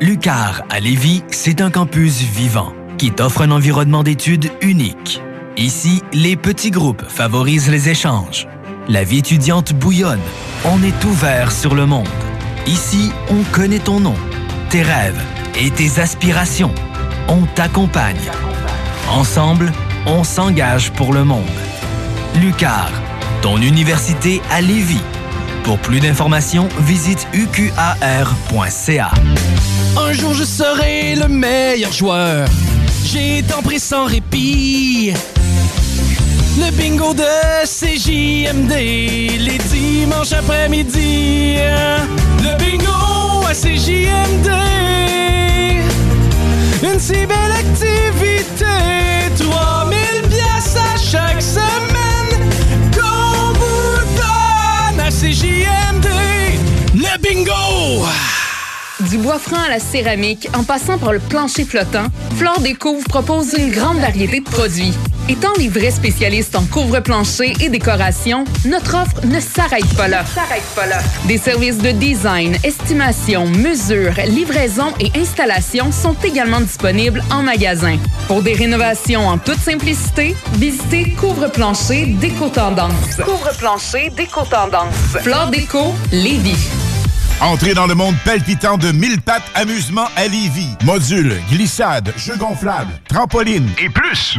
Lucar à Lévis, c'est un campus vivant qui t'offre un environnement d'études unique. Ici, les petits groupes favorisent les échanges. La vie étudiante bouillonne. On est ouvert sur le monde. Ici, on connaît ton nom, tes rêves et tes aspirations. On t'accompagne. Ensemble, on s'engage pour le monde. Lucar, ton université à Lévis. Pour plus d'informations, visite uqar.ca. Un jour je serai le meilleur joueur. J'ai tant pris sans répit. Le bingo de CJMD, les dimanches après-midi. Le bingo à CJMD. Une si belle activité. 3000 pièces à chaque semaine. Qu'on vous donne à CJMD. Le bingo! Du bois franc à la céramique, en passant par le plancher flottant, Flore Découvre propose une grande variété de produits. Étant les vrais spécialistes en couvre-plancher et décoration, notre offre ne s'arrête pas là. S'arrête pas là. Des services de design, estimation, mesure, livraison et installation sont également disponibles en magasin. Pour des rénovations en toute simplicité, visitez Couvre-plancher Déco Tendance. Couvre-plancher Déco Tendance. Flore Déco, Lévis. Entrez dans le monde palpitant de mille pattes amusement à Lévis. Modules, glissades, jeux gonflables, trampolines et plus.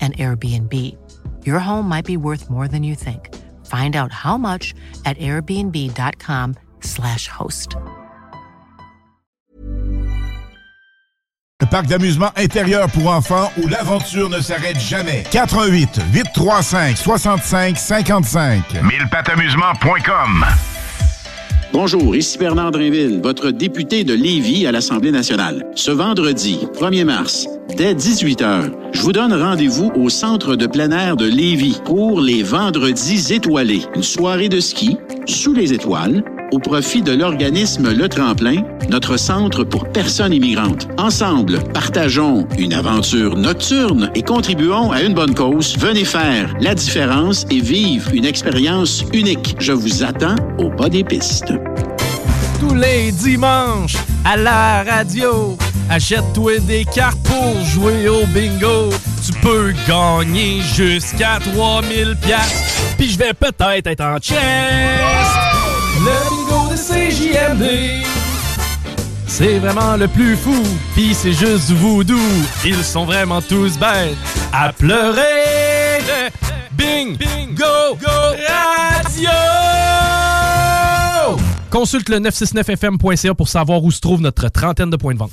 an Airbnb. Your home might be worth more than you think. Find out how much at airbnb.com/slash host. Le parc d'amusement intérieur pour enfants où l'aventure ne s'arrête jamais. 88 835 65 55. 1000patamusement.com Bonjour, ici Bernard Drinville, votre député de Lévis à l'Assemblée nationale. Ce vendredi, 1er mars, dès 18h, je vous donne rendez-vous au Centre de plein air de Lévis pour les Vendredis étoilés, une soirée de ski sous les étoiles au profit de l'organisme Le Tremplin, notre centre pour personnes immigrantes. Ensemble, partageons une aventure nocturne et contribuons à une bonne cause. Venez faire la différence et vivre une expérience unique. Je vous attends au bas des pistes. Tous les dimanches, à la radio, achète-toi des cartes pour jouer au bingo. Tu peux gagner jusqu'à 3000 pièces. Puis je vais peut-être être en chest. Le bingo de CJMD. C'est vraiment le plus fou, pis c'est juste voodoo. Ils sont vraiment tous bêtes à pleurer. Bing, bingo, go, radio! Consulte le 969fm.ca pour savoir où se trouve notre trentaine de points de vente.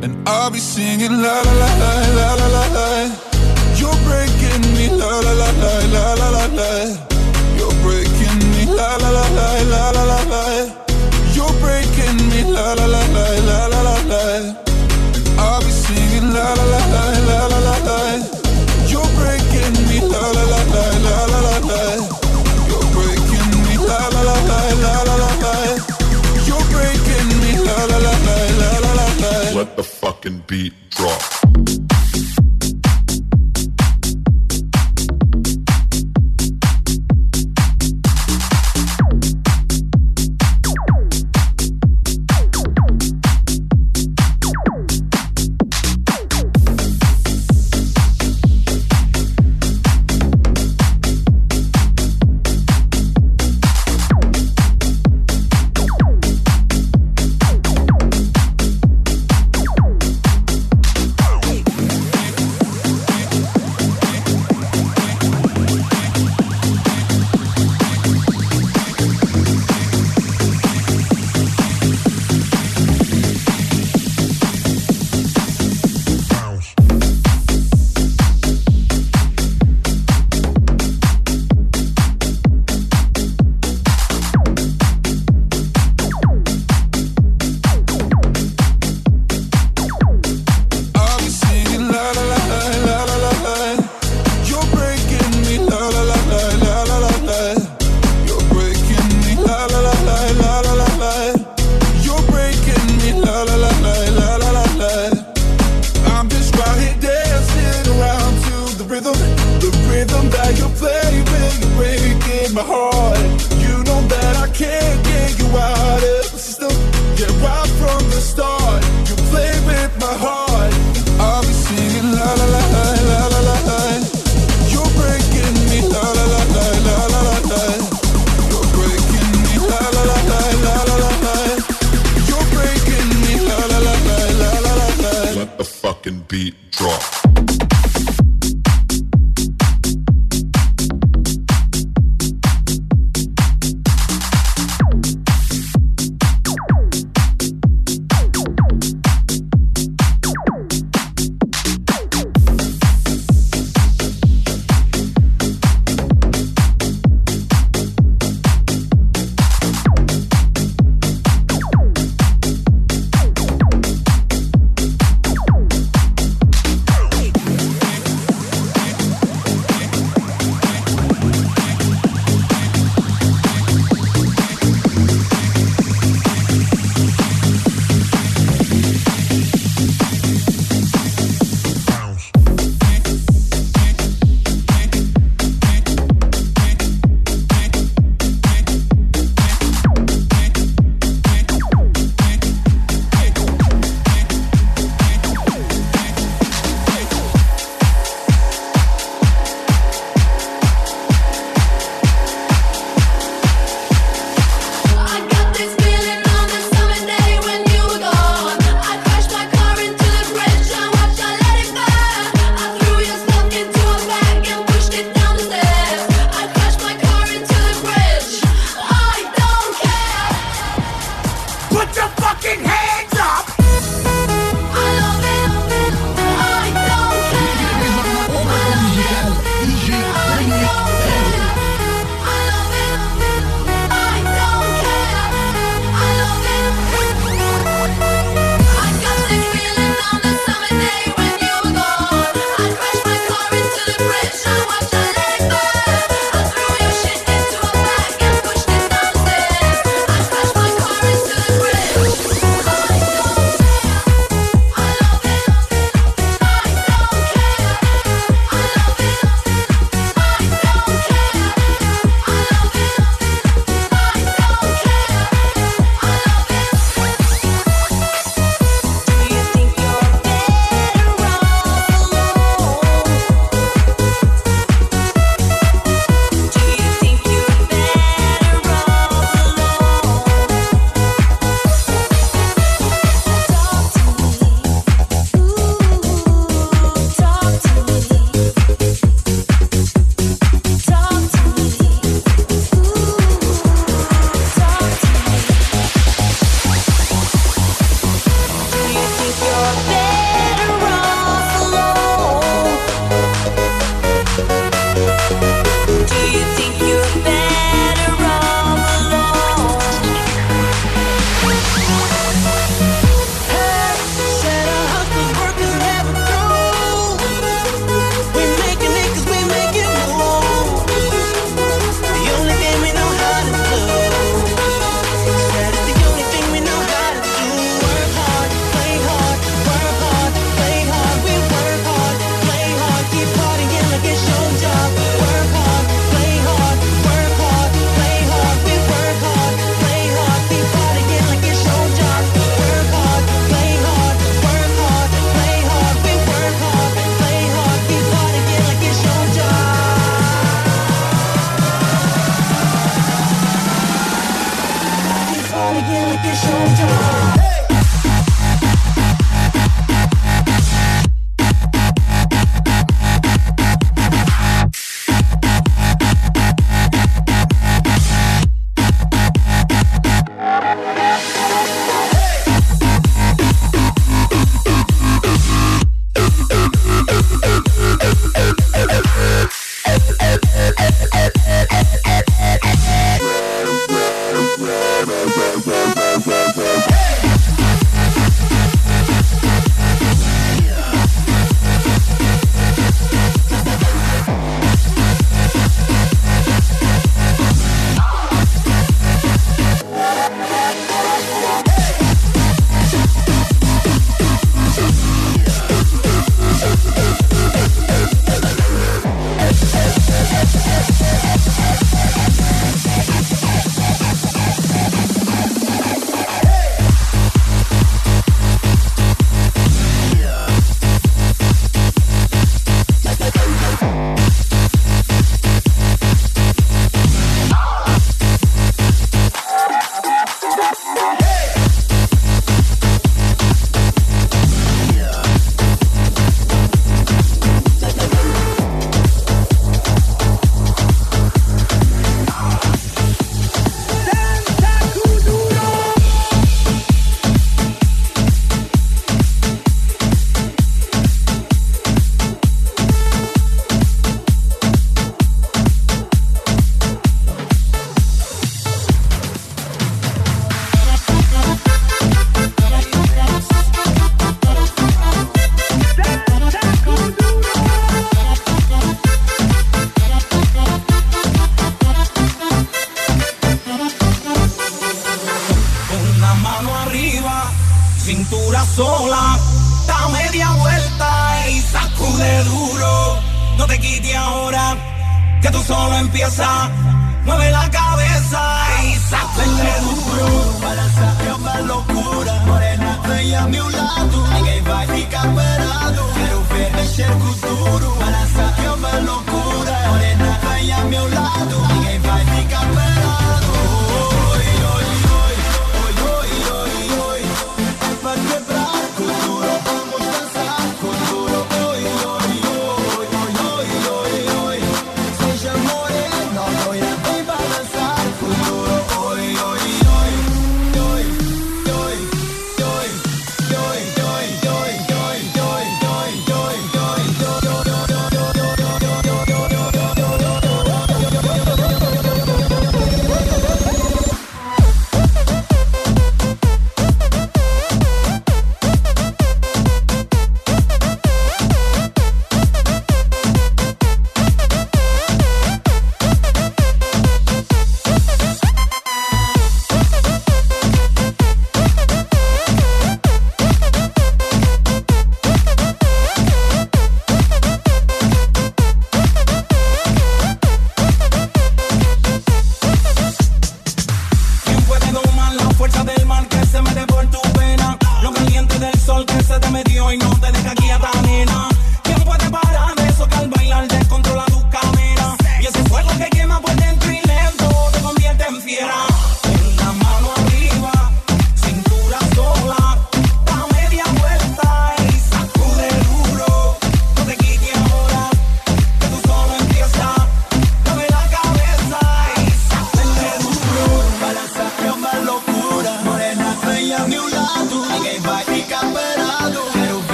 And I'll be singing la la la la la la la la. You're breaking me la la la la la la la la. You're breaking me la la la la la la la la. You're breaking me la la la fucking beat drop.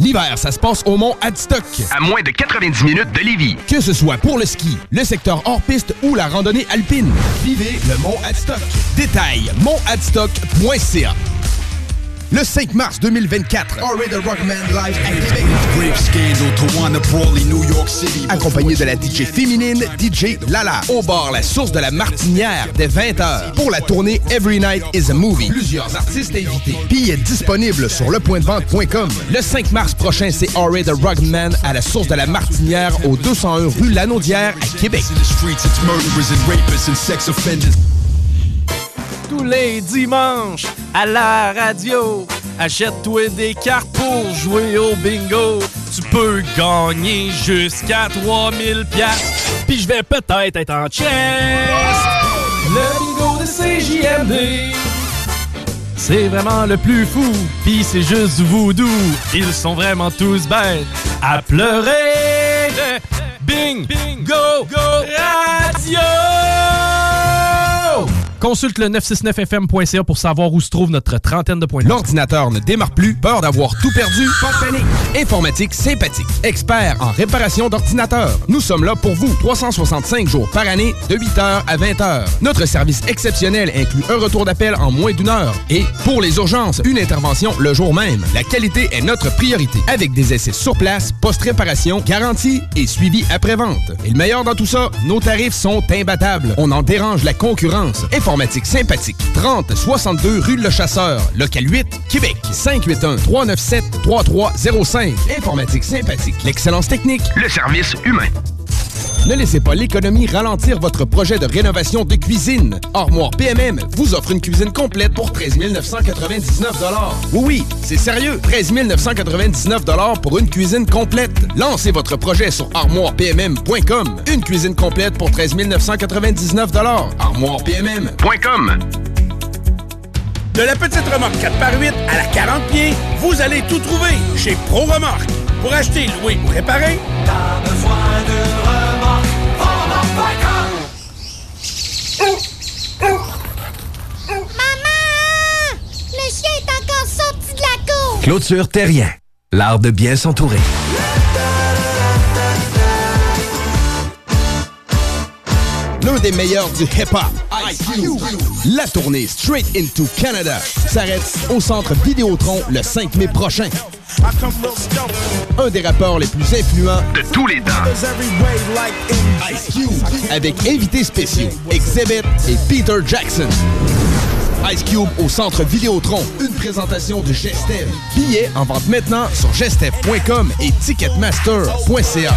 L'hiver, ça se passe au Mont Adstock. À moins de 90 minutes de Lévis. Que ce soit pour le ski, le secteur hors-piste ou la randonnée alpine. Vivez le Mont Adstock. Détail, montadstock.ca. Le 5 mars 2024, Horrid the Rockman Live à Québec. Grave scandal to wanna brawly New York City. Accompagné de la DJ féminine, DJ Lala. Au bar La Source de la Martinière, dès 20h. Pour la tournée Every Night is a Movie. Plusieurs artistes invités. Billets disponibles sur lepointdevente.com. Le 5 mars prochain, c'est Horrid the Rockman à la Source de la Martinière, au 201 rue Lanaudière, à Québec. Tous les dimanches, à la radio, achète-toi des cartes pour jouer au bingo. Tu peux gagner jusqu'à 3000 pièces. Puis je vais peut-être être en chest. Le bingo de CJMD. C'est vraiment le plus fou, pis c'est juste du voodoo. Ils sont vraiment tous bêtes à pleurer. Bing, bingo, go, radio! Consulte le 969fm.ca pour savoir où se trouve notre trentaine de points de vente. L'ordinateur ne démarre plus, peur d'avoir tout perdu, pas de panique. Informatique sympathique, expert en réparation d'ordinateurs. Nous sommes là pour vous, 365 jours par année, de 8h à 20h. Notre service exceptionnel inclut un retour d'appel en moins d'une heure. Et, pour les urgences, une intervention le jour même. La qualité est notre priorité, avec des essais sur place, post-réparation, garantie et suivi après-vente. Et le meilleur dans tout ça, nos tarifs sont imbattables. On en dérange la concurrence. Informatique sympathique. 30 62 rue Le Chasseur, local 8, Québec. 581 397 3305. Informatique sympathique. L'excellence technique. Le service humain. Ne laissez pas l'économie ralentir votre projet de rénovation de cuisine. Armoire PMM vous offre une cuisine complète pour 13 999 Oui, oui, c'est sérieux. 13 999 pour une cuisine complète. Lancez votre projet sur armoirepmm.com. Une cuisine complète pour 13 999 De la petite remorque 4x8 à la 40 pieds, vous allez tout trouver chez Pro Remorque. Pour acheter, louer ou réparer, T'as besoin de remorque, Maman! Le chien est encore sorti de la cour! Clôture Terrien. L'art de bien s'entourer. L'un des meilleurs du hip-hop, Ice Cube. La tournée Straight Into Canada s'arrête au centre Vidéotron le 5 mai prochain. Un des rappeurs les plus influents de tous les temps. Ice Cube, avec invités spéciaux Exhibit et Peter Jackson. Ice Cube au centre Vidéotron, une présentation de Gestev. Billets en vente maintenant sur gestev.com et ticketmaster.ca.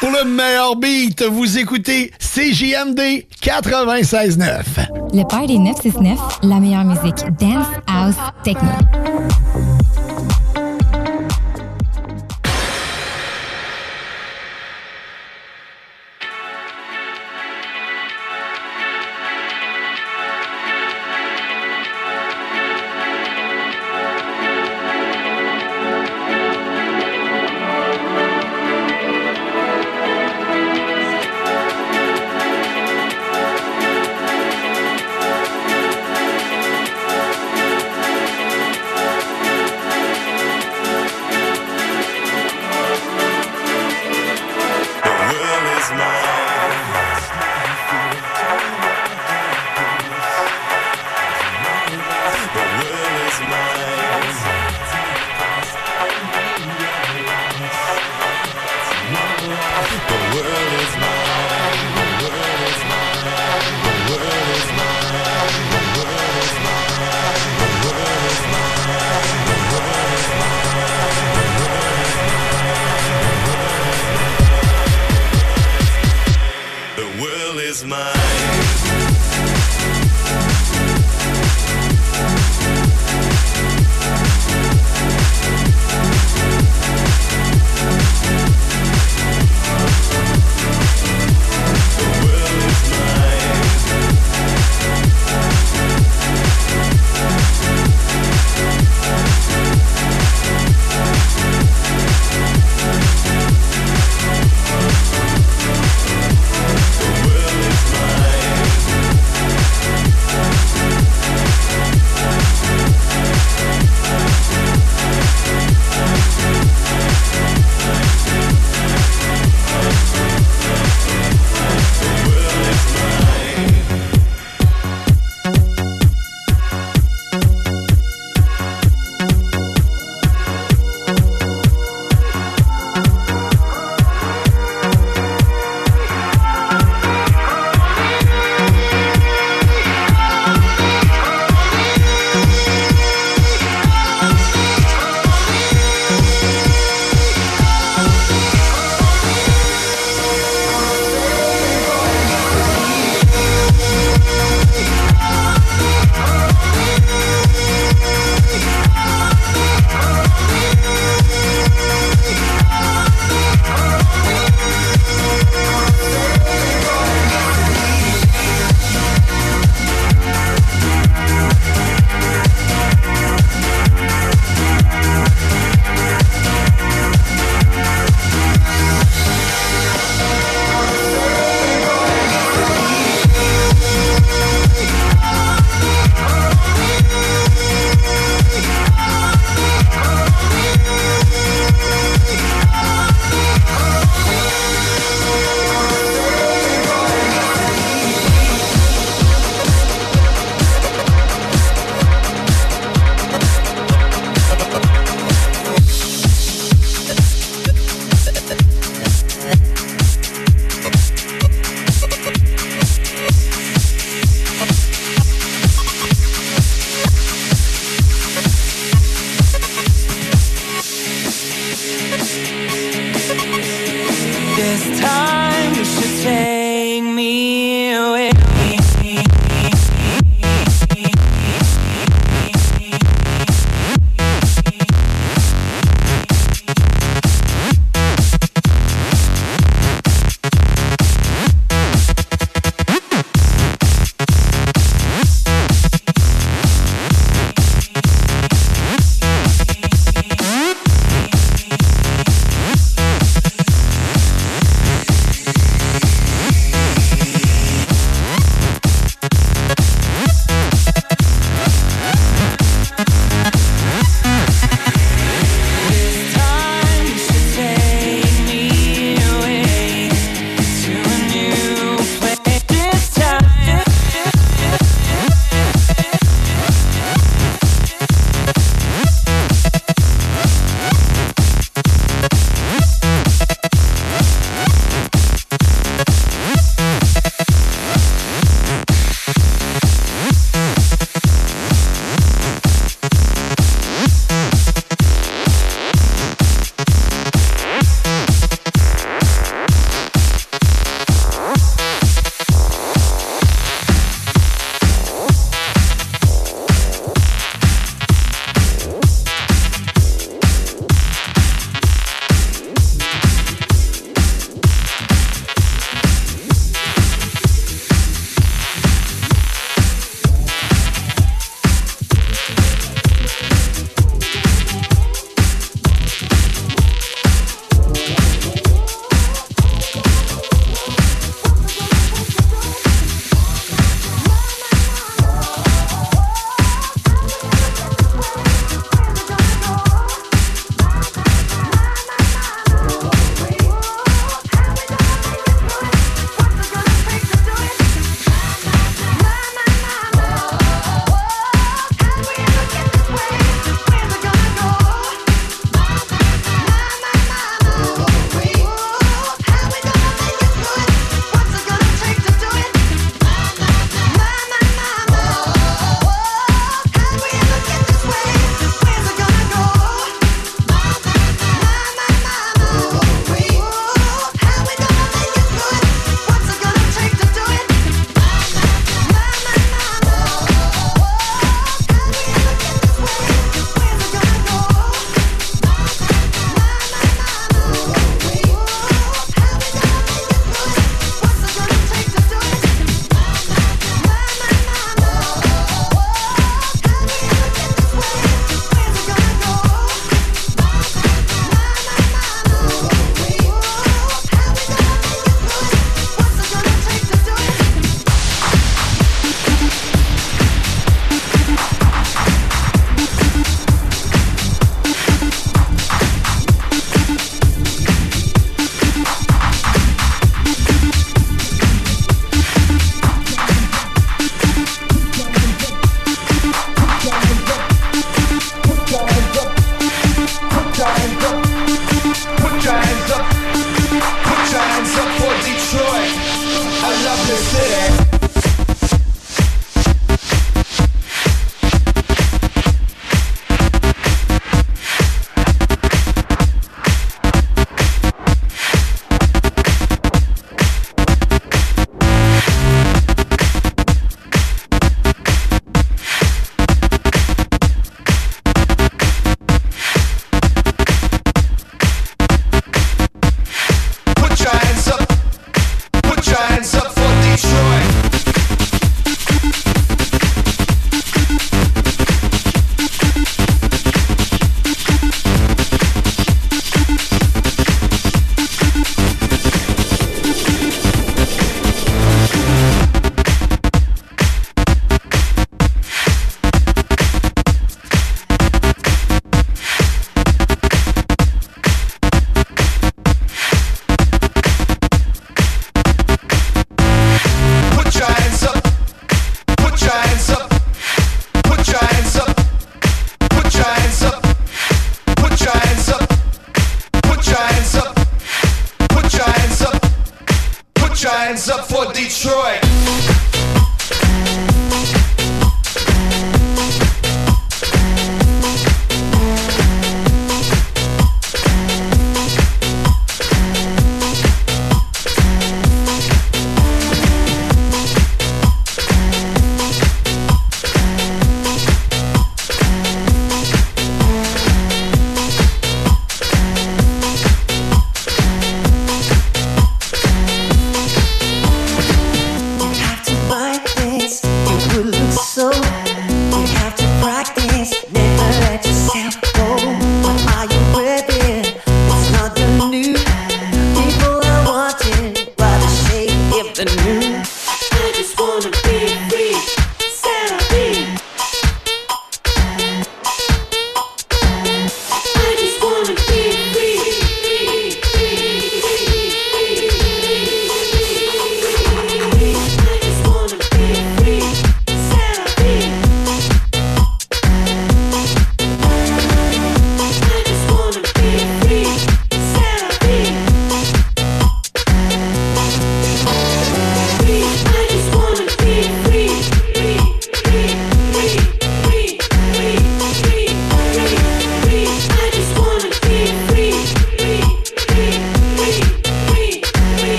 Pour le meilleur beat, vous écoutez CJMD 96.9. Le Party 969, la meilleure musique dance, house, techno.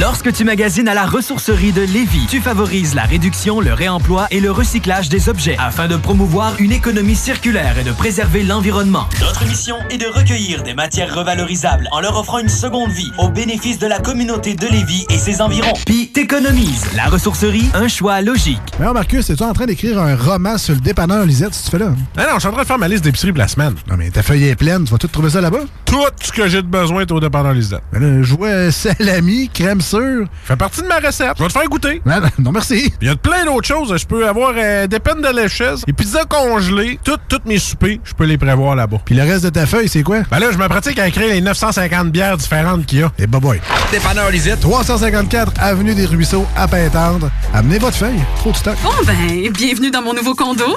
Lorsque tu magasines à la ressourcerie de Lévis, tu favorises la réduction, le réemploi et le recyclage des objets afin de promouvoir une économie circulaire et de préserver l'environnement. Notre mission est de recueillir des matières revalorisables en leur offrant une seconde vie au bénéfice de la communauté de Lévis et ses environs. Puis t'économises. La ressourcerie, un choix logique. Mais Marcus, es-tu en train d'écrire un roman sur le dépanneur Lisette, si tu fais là? Ah non, je suis en train de faire ma liste d'épicerie pour la semaine. Non, mais ta feuille est pleine, tu vas tout trouver ça là-bas? Tout ce que j'ai de besoin est au dépanneur Lisette. Là, je vois salami, crème sûre. Fait partie de ma recette. Je vais te faire goûter. Non, non, merci. Il y a plein d'autres choses. Je peux avoir euh, des peines de lécheuse, des pizzas congelées, toutes toutes mes soupers, je peux les prévoir là-bas. Puis le reste de ta feuille, c'est quoi? Ben là, je me pratique à écrire les 950 bières différentes qu'il y a. Et bah boy. Dépanneur Lisette. 354 Avenue des Ruisseaux, à Pintendre. Amenez votre feuille. Trop de stock. Bon ben, bienvenue dans mon nouveau condo.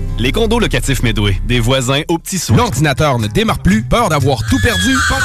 Les condos locatifs Medway, des voisins aux petits soins. L'ordinateur ne démarre plus, peur d'avoir tout perdu? Pas!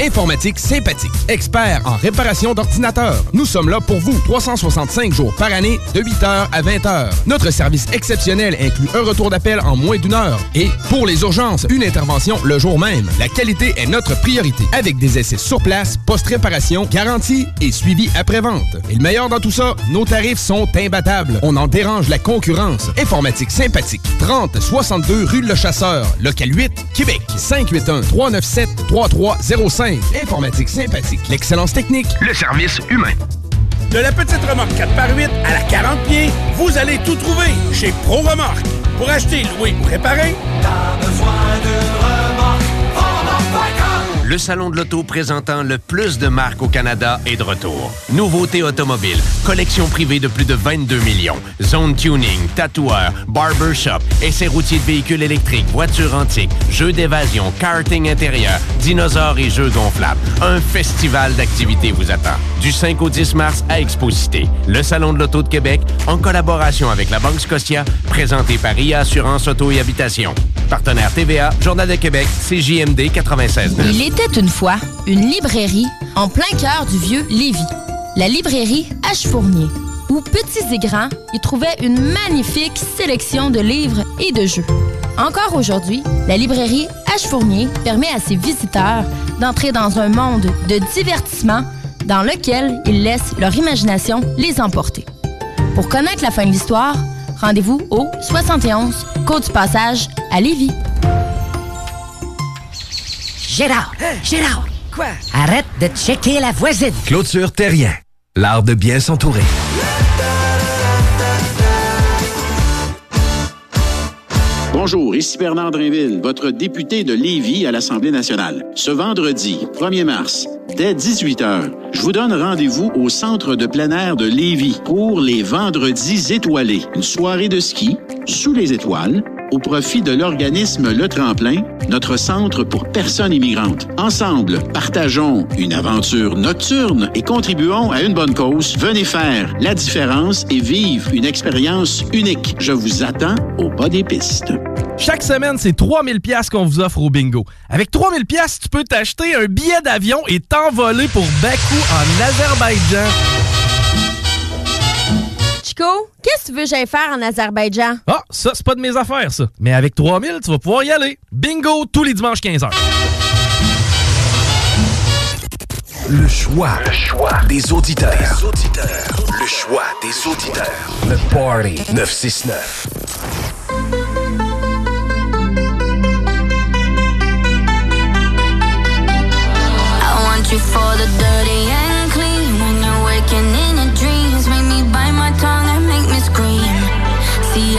Informatique sympathique, expert en réparation d'ordinateurs. Nous sommes là pour vous, 365 jours par année, de 8h à 20h. Notre service exceptionnel inclut un retour d'appel en moins d'une heure. Et, pour les urgences, une intervention le jour même. La qualité est notre priorité, avec des essais sur place, post-réparation, garantie et suivi après-vente. Et le meilleur dans tout ça, nos tarifs sont imbattables. On en dérange la concurrence. Informatique sympathique. 30 62 rue Le Chasseur, local 8, Québec. 581 397 3305. Informatique sympathique. L'excellence technique, le service humain. De la petite remorque 4x8 à la 40 pieds, vous allez tout trouver chez Pro Remorque. Pour acheter, louer ou réparer, T'as besoin de remorque, Le salon de l'auto présentant le plus de marques au Canada est de retour. Nouveautés automobiles, collection privée de plus de 22 millions, zone tuning, tatoueur, barbershop, essais routiers de véhicules électriques, voitures antiques, jeux d'évasion, karting intérieur, dinosaures et jeux gonflables. Un festival d'activités vous attend. Du 5 au 10 mars à Exposité. Le salon de l'auto de Québec, en collaboration avec la Banque Scotia, présenté par IA Assurance Auto et Habitation. Partenaire TVA, Journal de Québec, CJMD 96. Il était une fois une librairie en plein cœur du vieux Lévis. La librairie H. Fournier, où petits et grands y trouvaient une magnifique sélection de livres et de jeux. Encore aujourd'hui, la librairie H. Fournier permet à ses visiteurs d'entrer dans un monde de divertissement dans lequel ils laissent leur imagination les emporter. Pour connaître la fin de l'histoire, rendez-vous au 71 Côte du Passage à Lévis. Gérard! Gérard! Quoi? Arrête de checker la voisine! Clôture Terrien. L'art de bien s'entourer. Bonjour, ici Bernard Drinville, votre député de Lévis à l'Assemblée nationale. Ce vendredi, 1er mars, dès 18h, je vous donne rendez-vous au centre de plein air de Lévis pour les Vendredis étoilés. Une soirée de ski sous les étoiles au profit de l'organisme Le Tremplin, notre centre pour personnes immigrantes. Ensemble, partageons une aventure nocturne et contribuons à une bonne cause. Venez faire la différence et vivre une expérience unique. Je vous attends au bas des pistes. Chaque semaine, c'est 3000 pièces qu'on vous offre au bingo. Avec 3000 pièces, tu peux t'acheter un billet d'avion et t'envoler pour Bakou en Azerbaïdjan. Chico, qu'est-ce que tu veux que j'aille faire en Azerbaïdjan? Ah, ça, c'est pas de mes affaires, ça. Mais avec 3000, tu vas pouvoir y aller. Bingo tous les dimanches 15h. Le choix. Le choix des auditeurs. Le choix des auditeurs. Le Party 969. I want you for the dirty and clean. When you're waking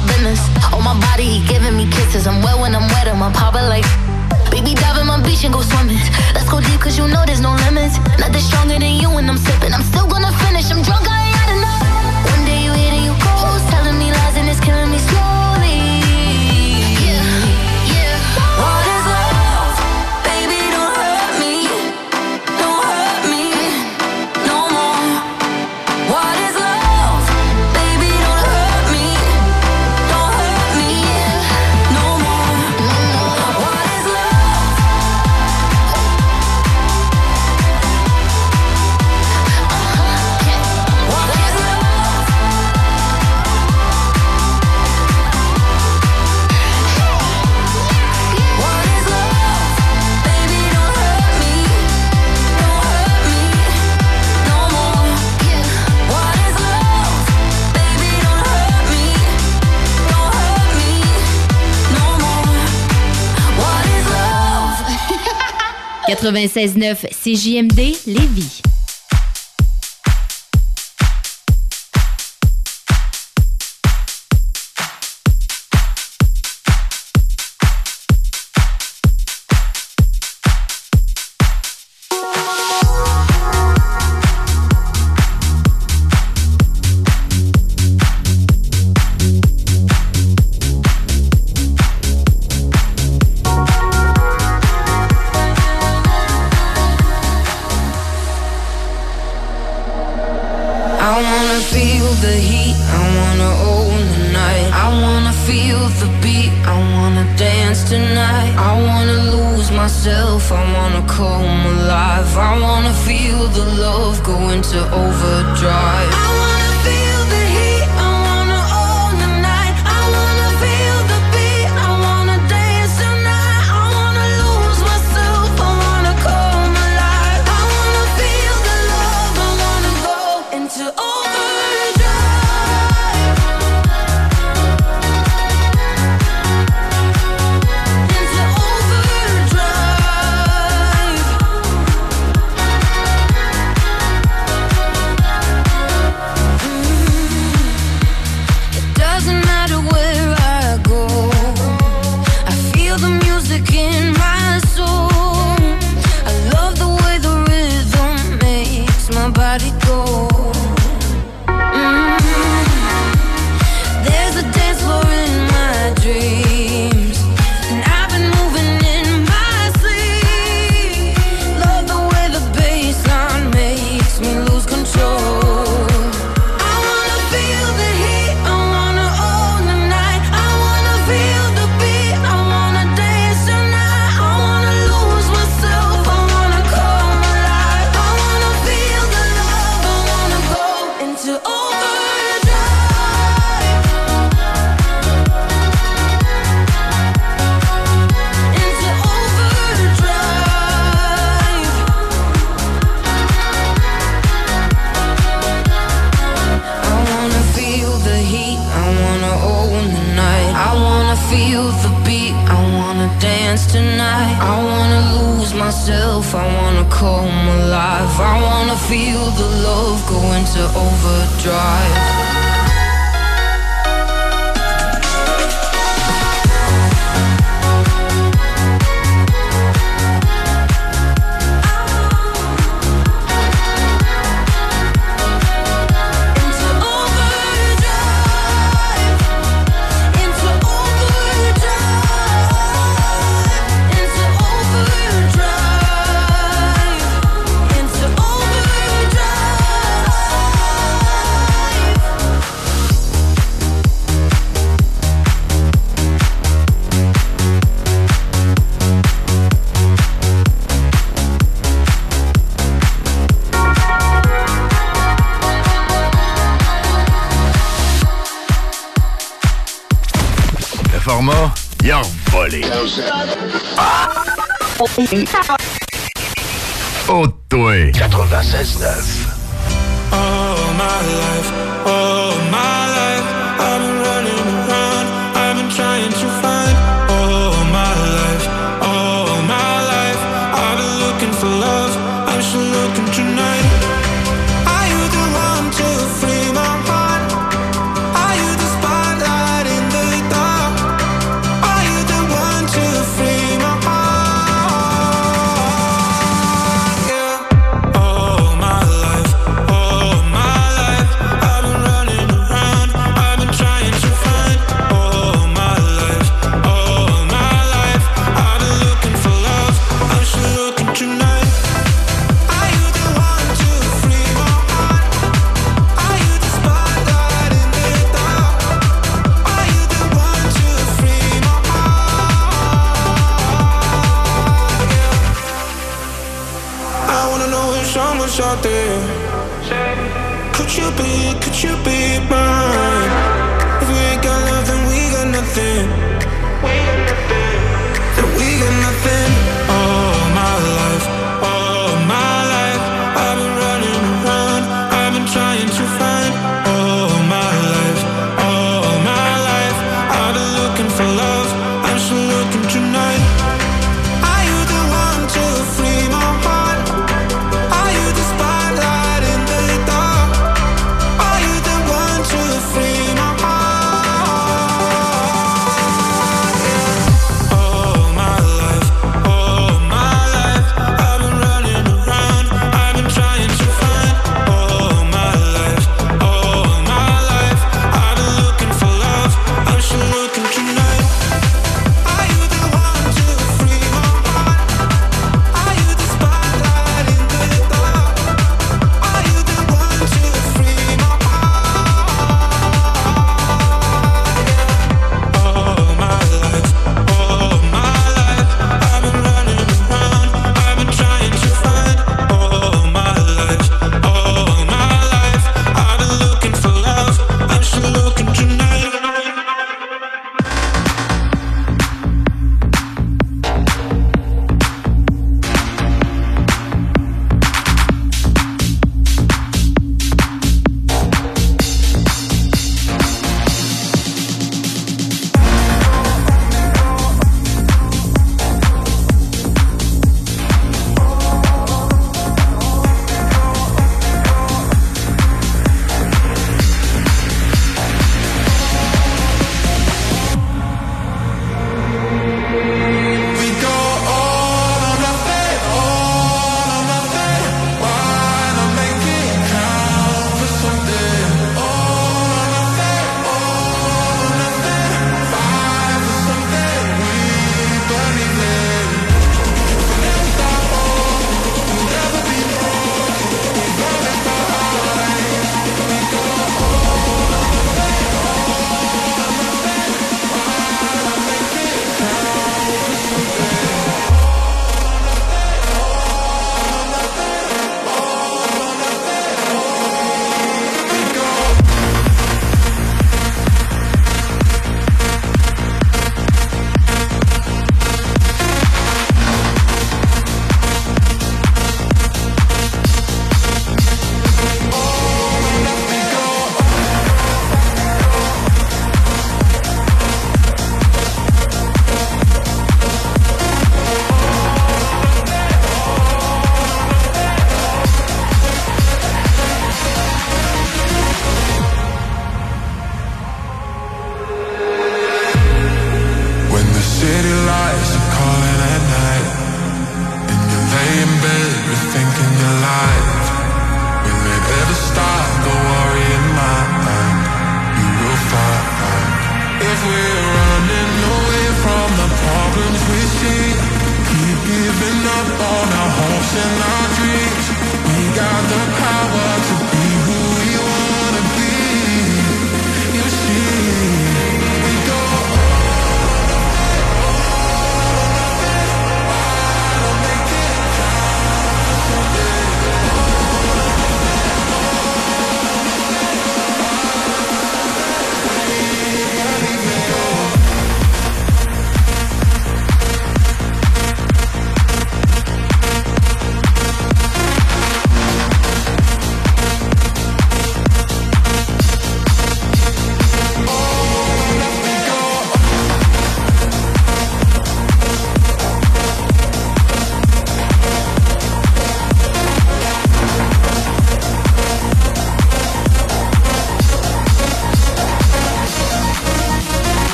my business. On my body, he giving me kisses. I'm wet when I'm wet, I'm papa like. Baby, dive in my beach and go swimming. Let's go deep, cause you know there's no limits. Nothing stronger than you when I'm sipping. I'm still gonna finish, I'm drunk, I 96.9 CJMD Lévis.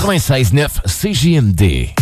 96.9 CJMD.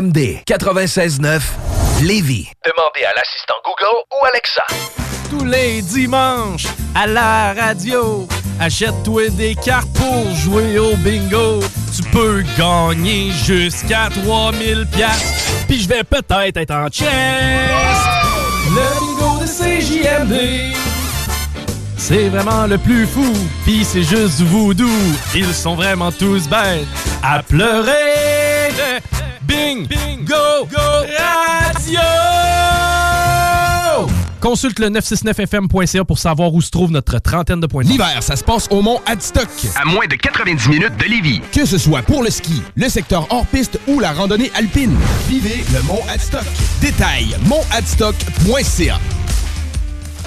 CJMD 96.9 Lévis. Demandez à l'assistant Google ou Alexa. Tous les dimanches, à la radio, achète-toi des cartes pour jouer au bingo. Tu peux gagner jusqu'à 3000 pièces. Puis je vais peut-être être en chest. Le bingo de CJMD. C'est vraiment le plus fou, pis c'est juste du voodoo. Ils sont vraiment tous bêtes à pleurer. Bing, bingo, go, radio! Consulte le 969fm.ca pour savoir où se trouve notre trentaine de points. L'hiver, ça se passe au Mont Adstock. À moins de 90 minutes de Lévis. Que ce soit pour le ski, le secteur hors-piste ou la randonnée alpine. Vivez le Mont Adstock. Détail, montadstock.ca.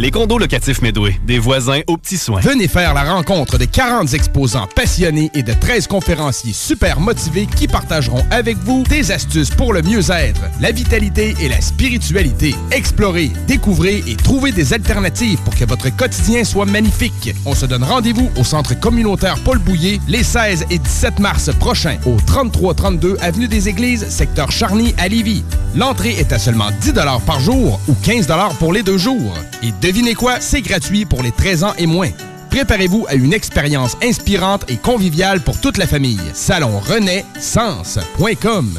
Les condos locatifs Medway, des voisins aux petits soins. Venez faire la rencontre de 40 exposants passionnés et de 13 conférenciers super motivés qui partageront avec vous des astuces pour le mieux-être, la vitalité et la spiritualité. Explorez, découvrez et trouvez des alternatives pour que votre quotidien soit magnifique. On se donne rendez-vous au centre communautaire Paul Bouillet les 16 et 17 mars prochains au 3332 avenue des Églises, secteur Charny à Lévis. L'entrée est à seulement 10 par jour ou 15 pour les deux jours. Devinez quoi, c'est gratuit pour les 13 ans et moins. Préparez-vous à une expérience inspirante et conviviale pour toute la famille. Salon Sens.com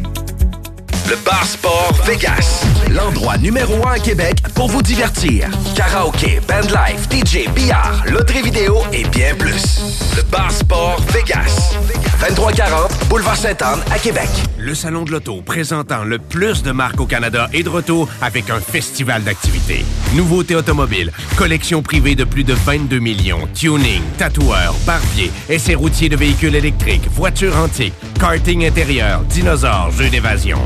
Le Bar Sport Vegas. L'endroit numéro un à Québec pour vous divertir. Karaoke, bandlife, DJ, billard, loterie vidéo et bien plus. Le Bar Sport Vegas. 2340 Boulevard Sainte-Anne à Québec. Le Salon de l'Auto présentant le plus de marques au Canada est de retour avec un festival d'activités. Nouveautés automobiles, collection privée de plus de 22 millions, tuning, tatoueurs, barbiers, essais routiers de véhicules électriques, voitures antiques, karting intérieur, dinosaures, jeux d'évasion.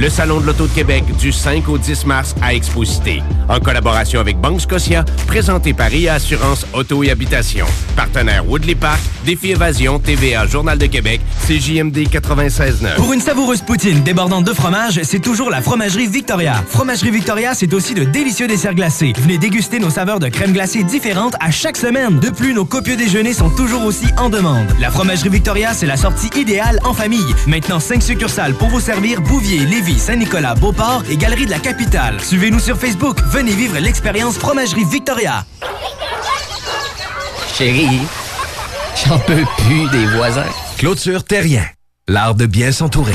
Le Salon de l'Auto de Québec du 5 au 10 mars à Exposité. En collaboration avec Banque Scotia, présenté par IA Assurance Auto et Habitation. Partenaire Woodley Park, Défi Évasion, TVA Journal de Québec, CJMD 96.9. Pour une savoureuse poutine débordante de fromage, c'est toujours la Fromagerie Victoria. Fromagerie Victoria, c'est aussi de délicieux desserts glacés. Venez déguster nos saveurs de crème glacée différentes à chaque semaine. De plus, nos copieux déjeuners sont toujours aussi en demande. La Fromagerie Victoria, c'est la sortie idéale en famille. Maintenant, 5 succursales pour vous servir Bouvier, Lévis, Saint-Nicolas, Beauport et Galerie de la Capitale. Suivez-nous sur Facebook. Venez vivre l'expérience Fromagerie Victoria. Chérie, j'en peux plus des voisins. Clôture Terrien. L'art de bien s'entourer.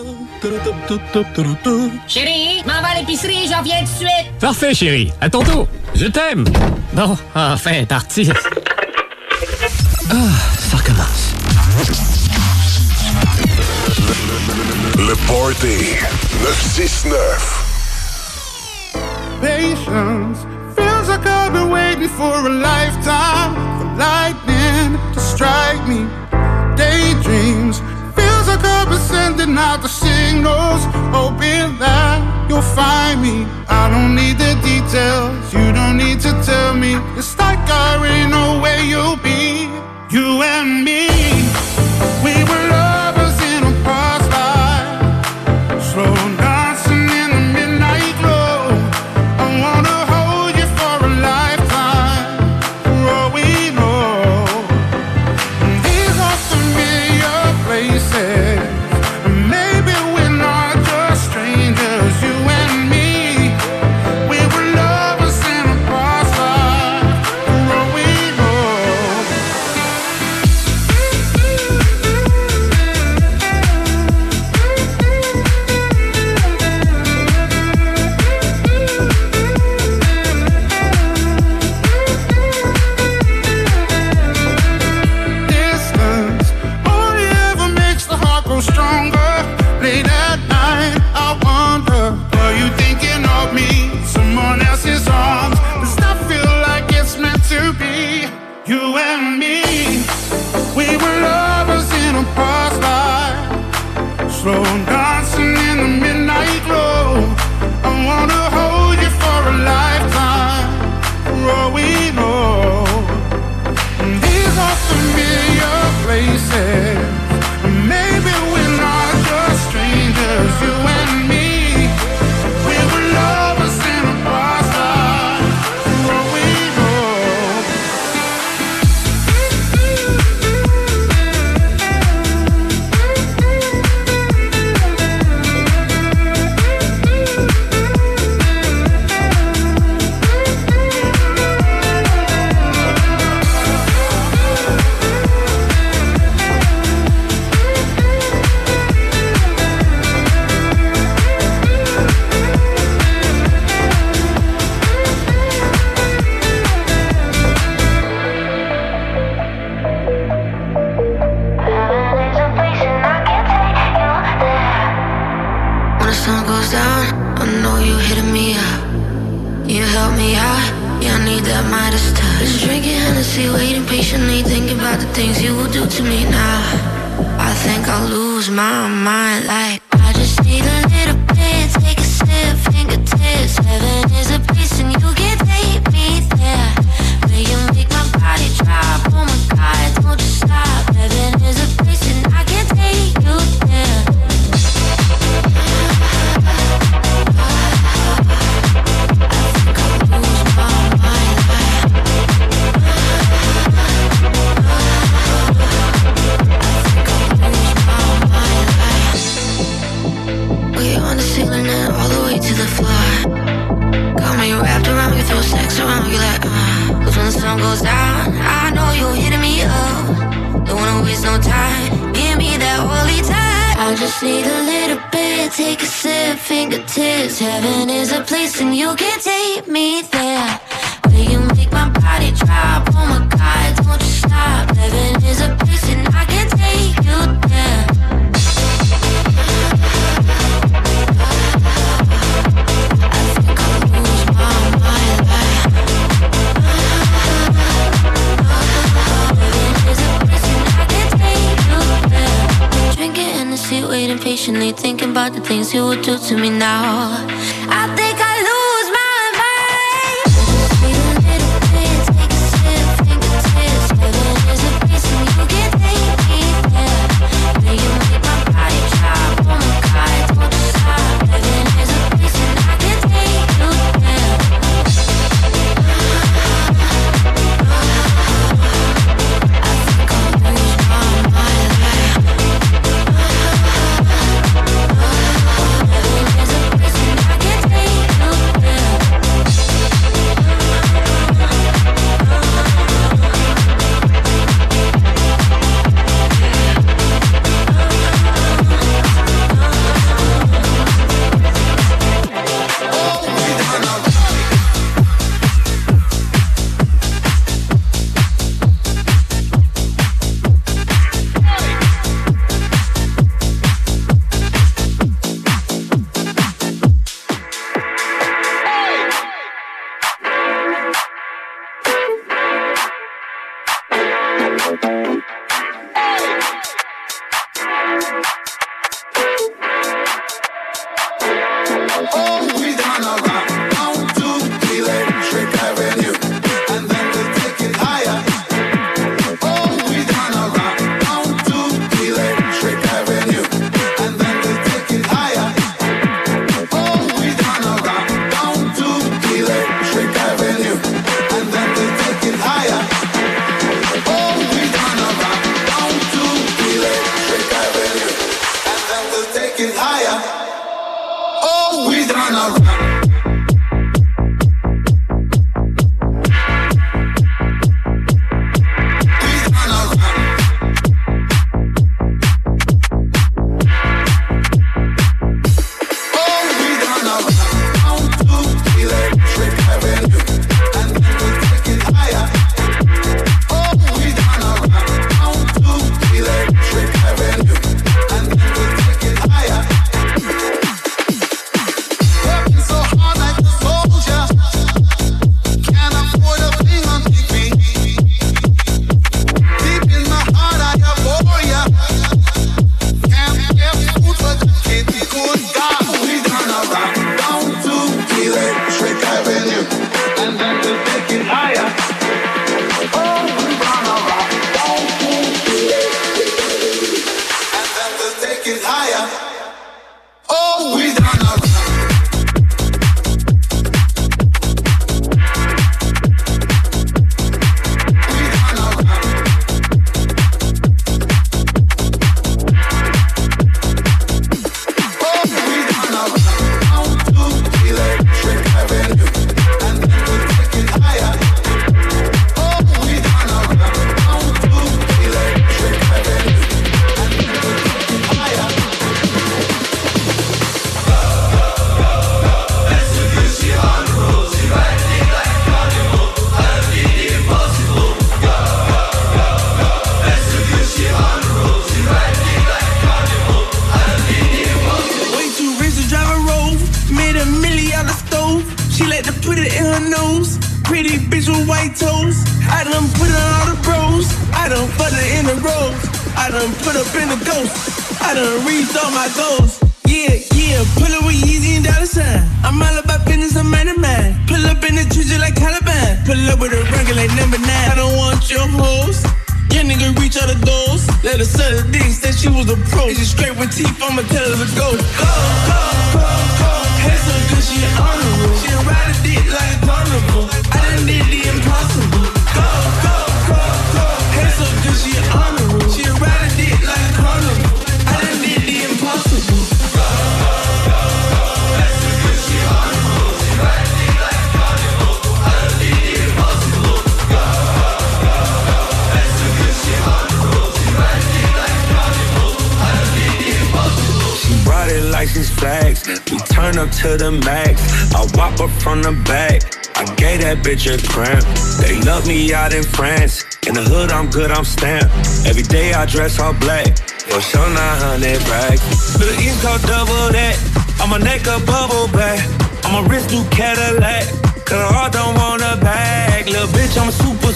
Chérie, m'en va à l'épicerie, j'en viens tout de suite. Parfait, chérie. À ton tour. Je t'aime. Bon, enfin, parti. Ah, ça recommence. Le Party 969. Patience feels like I've been waiting for a lifetime for lightning to strike me. Daydreams like I've been sending out the signals, hoping that you'll find me. I don't need the details, you don't need to tell me. It's like I already know where you'll be. You and me, we were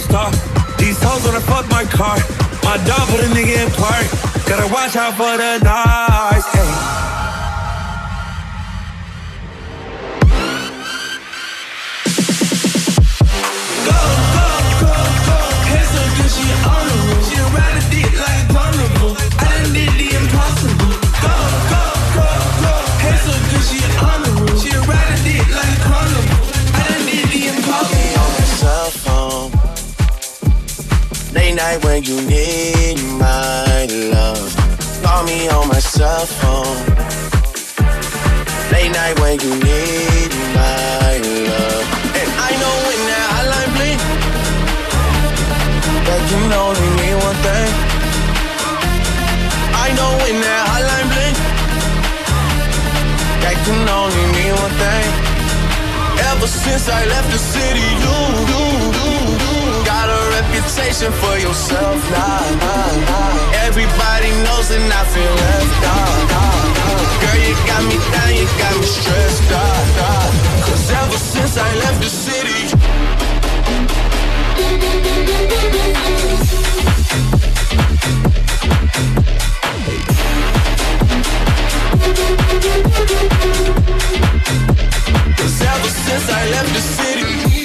star. These hoes wanna fuck my car. My dog put a nigga in park. Gotta watch out for the dogs. Hey. She ride a dick like a carnival. I done did the impossible. On my cell phone. Night when you need my love. Call me on my cell phone. Late night when you need my love. And I know when that hotline bling, that can only mean one thing. I know when that hotline bling, that can only mean one thing. Ever since I left the city, you, you, you, you reputation for yourself now. Everybody knows and I feel left out. Girl, you got me down, you got me stressed out. Cause ever since I left the city, Cause ever since I left the city.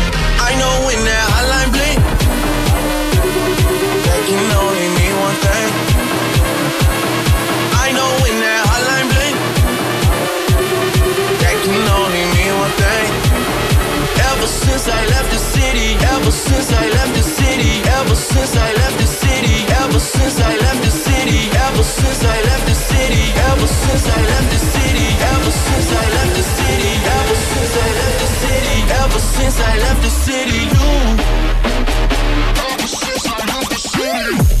I know when that hotline bling, that can only mean one thing. Ever since I left the city, ever since I left the city, ever since I left the city, ever since I left the city, ever since I left the city, ever since I left the city, ever since I left the city, ever since I left the city, ever since I left the city, you. Ever since I left the city.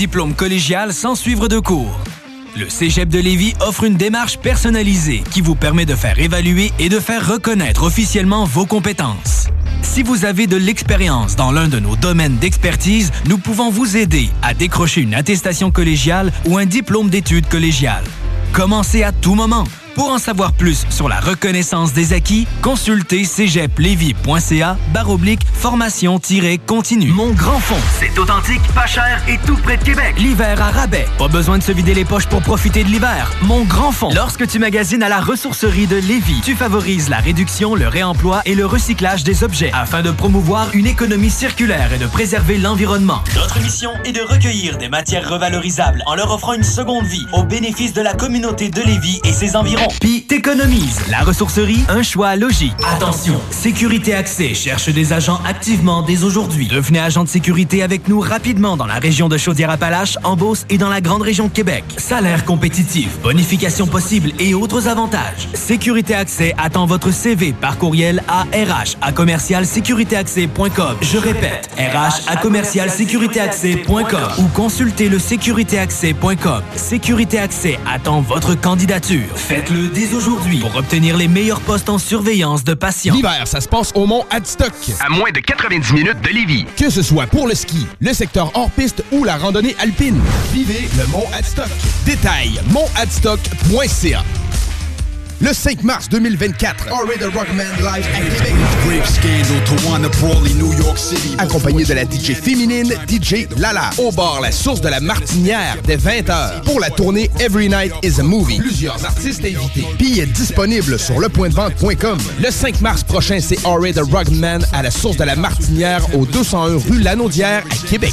diplôme collégial sans suivre de cours. Le Cégep de Lévis offre une démarche personnalisée qui vous permet de faire évaluer et de faire reconnaître officiellement vos compétences. Si vous avez de l'expérience dans l'un de nos domaines d'expertise, nous pouvons vous aider à décrocher une attestation collégiale ou un diplôme d'études collégiales. Commencez à tout moment. Pour en savoir plus sur la reconnaissance des acquis, consultez cégeplevy.ca baroblique formation-continue. Mon grand fond, c'est authentique, pas cher et tout près de Québec. L'hiver à rabais. Pas besoin de se vider les poches pour profiter de l'hiver. Mon grand fond. Lorsque tu magasines à la ressourcerie de Lévis, tu favorises la réduction, le réemploi et le recyclage des objets afin de promouvoir une économie circulaire et de préserver l'environnement. Notre mission est de recueillir des matières revalorisables en leur offrant une seconde vie au bénéfice de la communauté de Lévis et ses environs. Puis t'économises. La ressourcerie, un choix logique. Attention, Sécurité Accès cherche des agents activement dès aujourd'hui. Devenez agent de sécurité avec nous rapidement dans la région de Chaudière-Appalaches, en Beauce et dans la grande région de Québec. Salaire compétitif, bonification possible et autres avantages. Sécurité Accès attend votre CV par courriel à RH. Je répète, RH ou consultez le sécuritéaccès.com. Sécurité Accès attend votre candidature. Faites Contacte-le dès aujourd'hui pour obtenir les meilleurs postes en surveillance de patients. L'hiver, ça se passe au Mont Adstock. À moins de 90 minutes de Lévis. Que ce soit pour le ski, le secteur hors piste ou la randonnée alpine. Vivez le Mont Adstock. Détail montadstock.ca. Le 5 mars 2024, Henry the Rockman Live à. Accompagné de la DJ féminine, DJ Lala. Au bar La Source de la Martinière, dès 20h. Pour la tournée Every Night is a Movie. Plusieurs artistes invités. Billets disponibles sur lepointdevente.com. Le 5 mars prochain, c'est Henry the Rockman à la Source de la Martinière, au 201 rue Lanaudière, à Québec.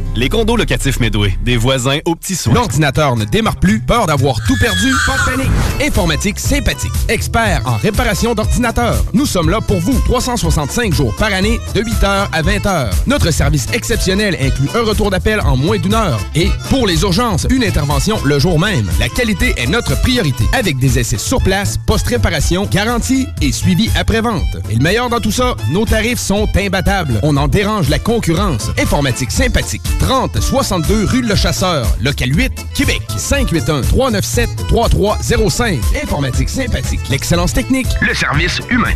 Les condos locatifs Medway, des voisins aux petits soins. L'ordinateur ne démarre plus, peur d'avoir tout perdu? Pas de panique! Informatique sympathique, expert en réparation d'ordinateurs. Nous sommes là pour vous, 365 jours par année, de 8h à 20h. Notre service exceptionnel inclut un retour d'appel en moins d'une heure. Et pour les urgences, une intervention le jour même. La qualité est notre priorité, avec des essais sur place, post-réparation, garantie et suivi après-vente. Et le meilleur dans tout ça, nos tarifs sont imbattables. On en dérange la concurrence. Informatique sympathique. 30 62 rue Le Chasseur, local 8, Québec. 581 397 3305. Informatique sympathique. L'excellence technique. Le service humain.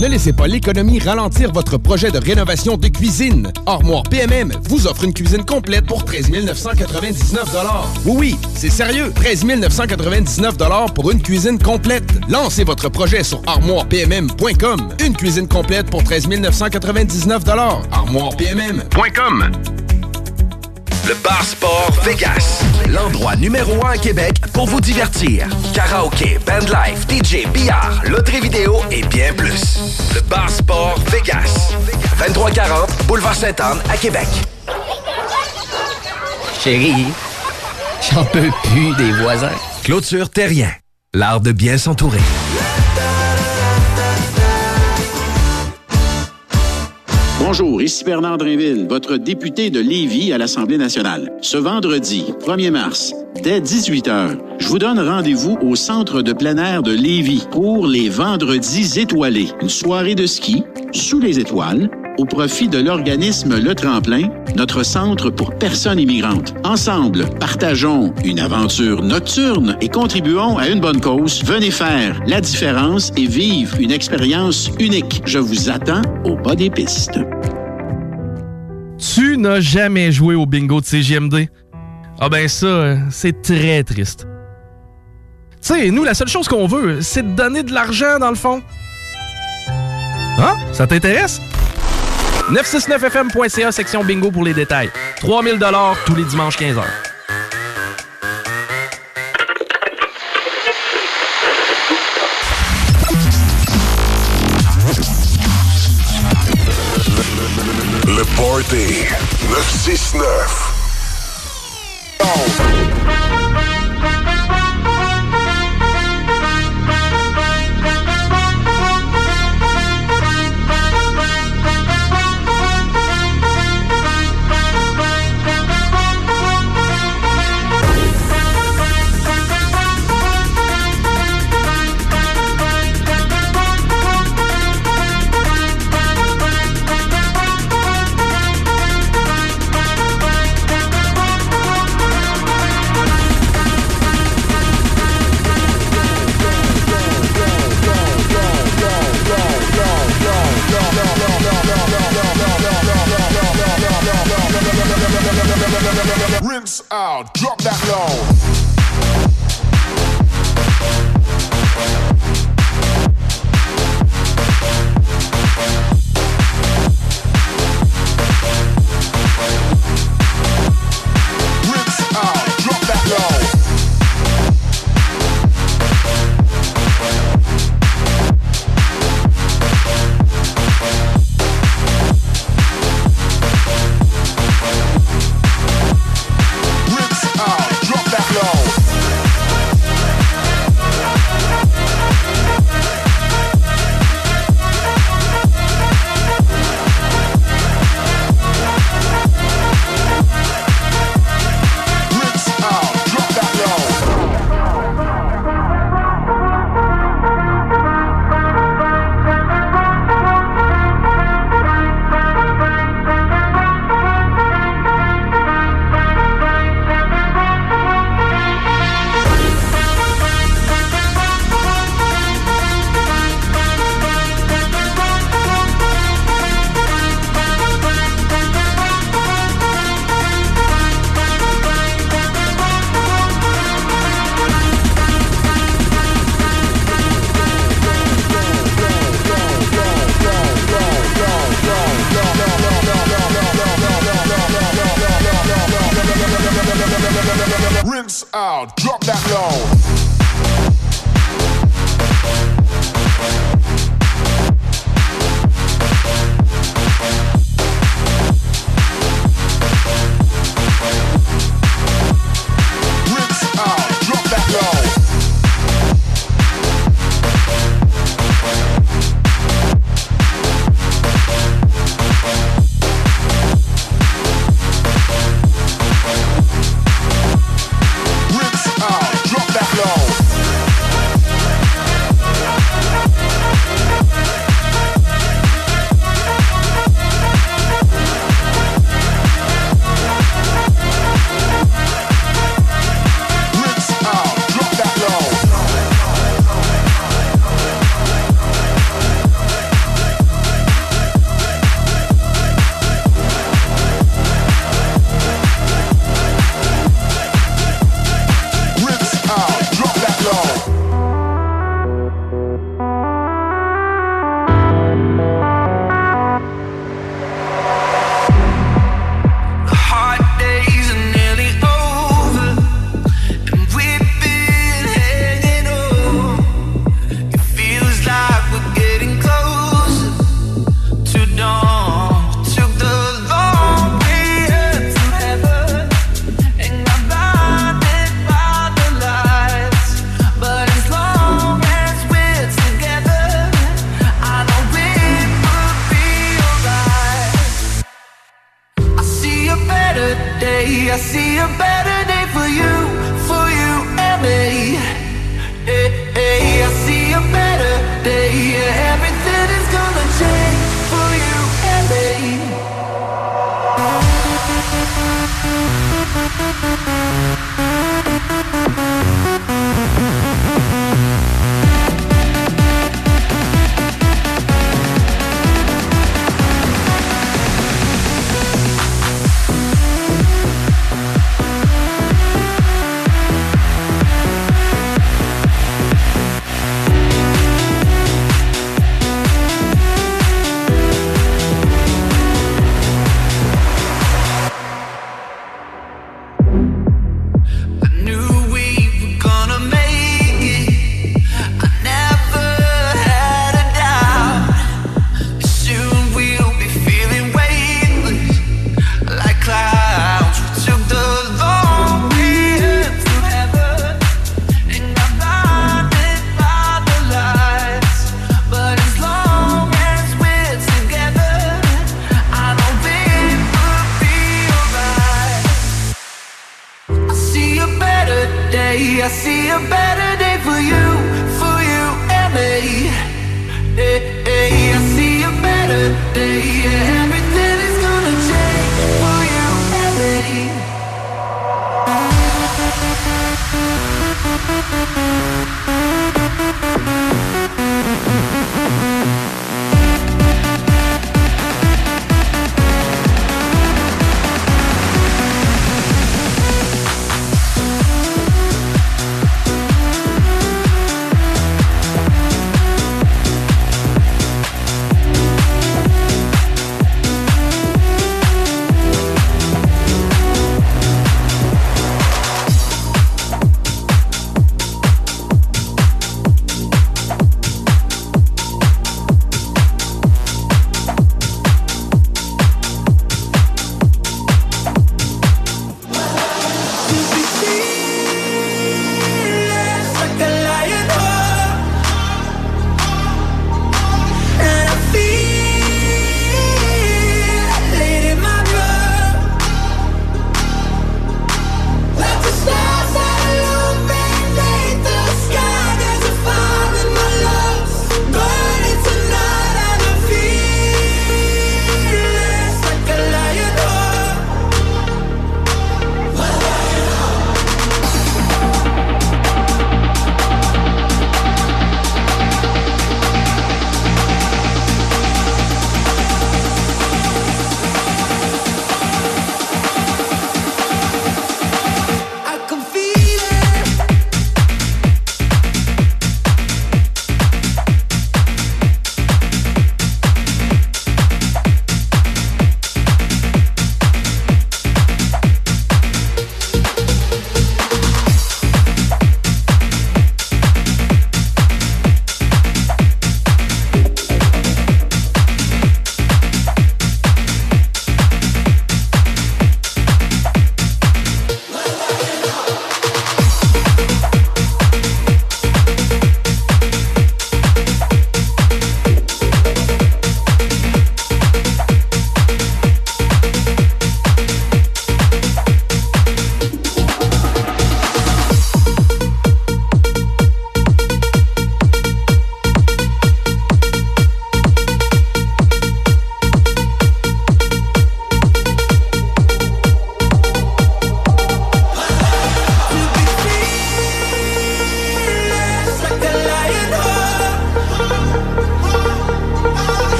Ne laissez pas l'économie ralentir votre projet de rénovation de cuisine. Armoire PMM vous offre une cuisine complète pour 13 999 Oui, oui, c'est sérieux. 13 999 pour une cuisine complète. Lancez votre projet sur armoirepmm.com. Une cuisine complète pour 13 999 armoirepmm.com. Le Bar Sport Vegas. L'endroit numéro un à Québec pour vous divertir. Karaoke, bandlife, DJ, billard, loterie vidéo et bien plus. Le Bar Sport Vegas. 2340 Boulevard Sainte-Anne à Québec. Chérie, j'en peux plus des voisins. Clôture Terrien. L'art de bien s'entourer. Bonjour, ici Bernard Drinville, votre député de Lévis à l'Assemblée nationale. Ce vendredi, 1er mars, dès 18h, je vous donne rendez-vous au Centre de plein air de Lévis pour les Vendredis étoilés. Une soirée de ski sous les étoiles au profit de l'organisme Le Tremplin, notre centre pour personnes immigrantes. Ensemble, partageons une aventure nocturne et contribuons à une bonne cause. Venez faire la différence et vivre une expérience unique. Je vous attends au bas des pistes. Tu n'as jamais joué au bingo de CGMD? Ah ben ça, c'est très triste. Tu sais, nous, la seule chose qu'on veut, c'est de donner de l'argent dans le fond. Hein? Ça t'intéresse? 969fm.ca, section bingo pour les détails. 3000 tous les dimanches 15h. Le Party 969. Rinse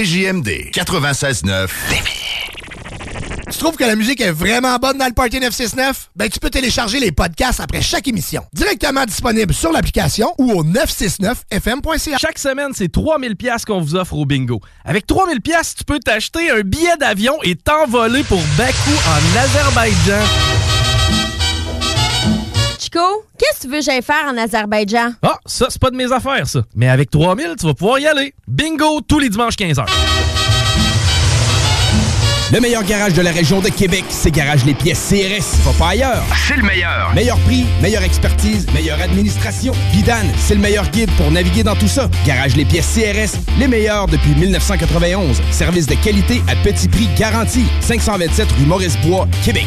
CJMD 96.9 Tu trouves que la musique est vraiment bonne dans le Party 969? Ben, tu peux télécharger les podcasts après chaque émission. Directement disponible sur l'application ou au 969fm.ca. Chaque semaine, c'est 3000 pièces qu'on vous offre au bingo. Avec 3000 pièces, tu peux t'acheter un billet d'avion et t'envoler pour Bakou en Azerbaïdjan. Chico, qu'est-ce que tu veux que j'aille faire en Azerbaïdjan? Ah, ça, c'est pas de mes affaires, ça. Mais avec 3000, tu vas pouvoir y aller. Bingo tous les dimanches 15h. Le meilleur garage de la région de Québec, c'est Garage Les Pièces CRS. Va pas ailleurs. C'est le meilleur. Meilleur prix, meilleure expertise, meilleure administration. Vidane, c'est le meilleur guide pour naviguer dans tout ça. Garage Les Pièces CRS, les meilleurs depuis 1991. Service de qualité à petit prix garanti. 527 rue Maurice-Bois, Québec.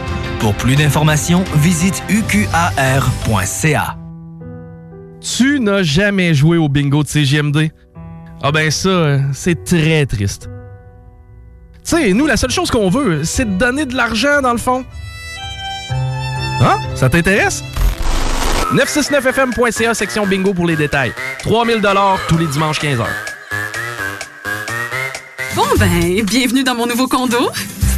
Pour plus d'informations, visite uqar.ca. Tu n'as jamais joué au bingo de CGMD? Ah ben ça, c'est très triste. Tu sais, nous, la seule chose qu'on veut, c'est de donner de l'argent, dans le fond. Hein? Ça t'intéresse? 969fm.ca, section bingo pour les détails. 3000 tous les dimanches 15h. Bon ben, bienvenue dans mon nouveau condo.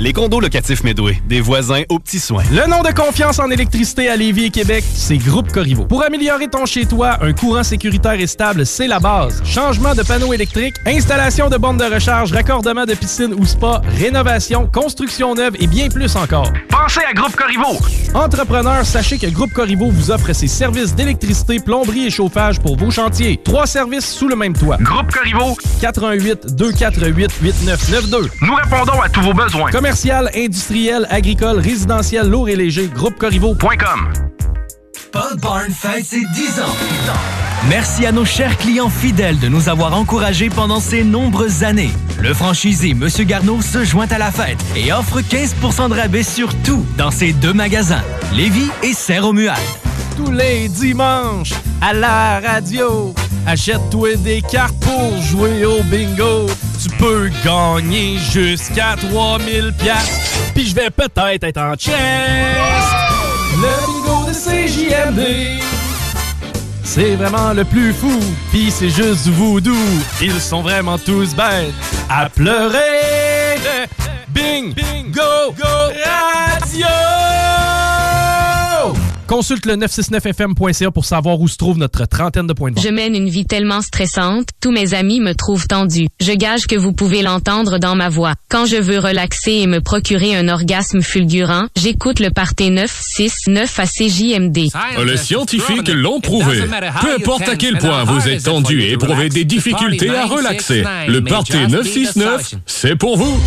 Les condos locatifs Medway, des voisins aux petits soins. Le nom de confiance en électricité à Lévis et Québec, c'est Groupe Corriveau. Pour améliorer ton chez-toi, un courant sécuritaire et stable, c'est la base. Changement de panneaux électriques, installation de bornes de recharge, raccordement de piscine ou spa, rénovation, construction neuve et bien plus encore. Pensez à Groupe Corriveau. Entrepreneurs, sachez que Groupe Corriveau vous offre ses services d'électricité, plomberie et chauffage pour vos chantiers. Trois services sous le même toit. Groupe Corriveau. 88 248 8992. Nous répondons à tous vos besoins. Commercial, industriel, agricole, résidentiel, lourd et léger. GroupeCorriveau.com. Pod Barn fête ses 10 ans. Merci à nos chers clients fidèles de nous avoir encouragés pendant ces nombreuses années. Le franchisé Monsieur Garneau se joint à la fête et offre 15% de rabais sur tout dans ses deux magasins, Lévis et Saint-Romuald. Tous les dimanches, à la radio, achète-toi des cartes pour jouer au bingo. Tu peux gagner jusqu'à 3000 pièces. Puis je vais peut-être être en chest. Le bingo de CJMD. C'est vraiment le plus fou, pis c'est juste voodoo. Ils sont vraiment tous bêtes à pleurer. Bing, bingo, radio! Consulte le 969fm.ca pour savoir où se trouve notre trentaine de points de vente. Je mène une vie tellement stressante, tous mes amis me trouvent tendue. Je gage que vous pouvez l'entendre dans ma voix. Quand je veux relaxer et me procurer un orgasme fulgurant, j'écoute le party 969 à CJMD. Les scientifiques l'ont prouvé. Peu importe à quel point vous êtes tendu et éprouvez des difficultés à relaxer, le Party 969, c'est pour vous.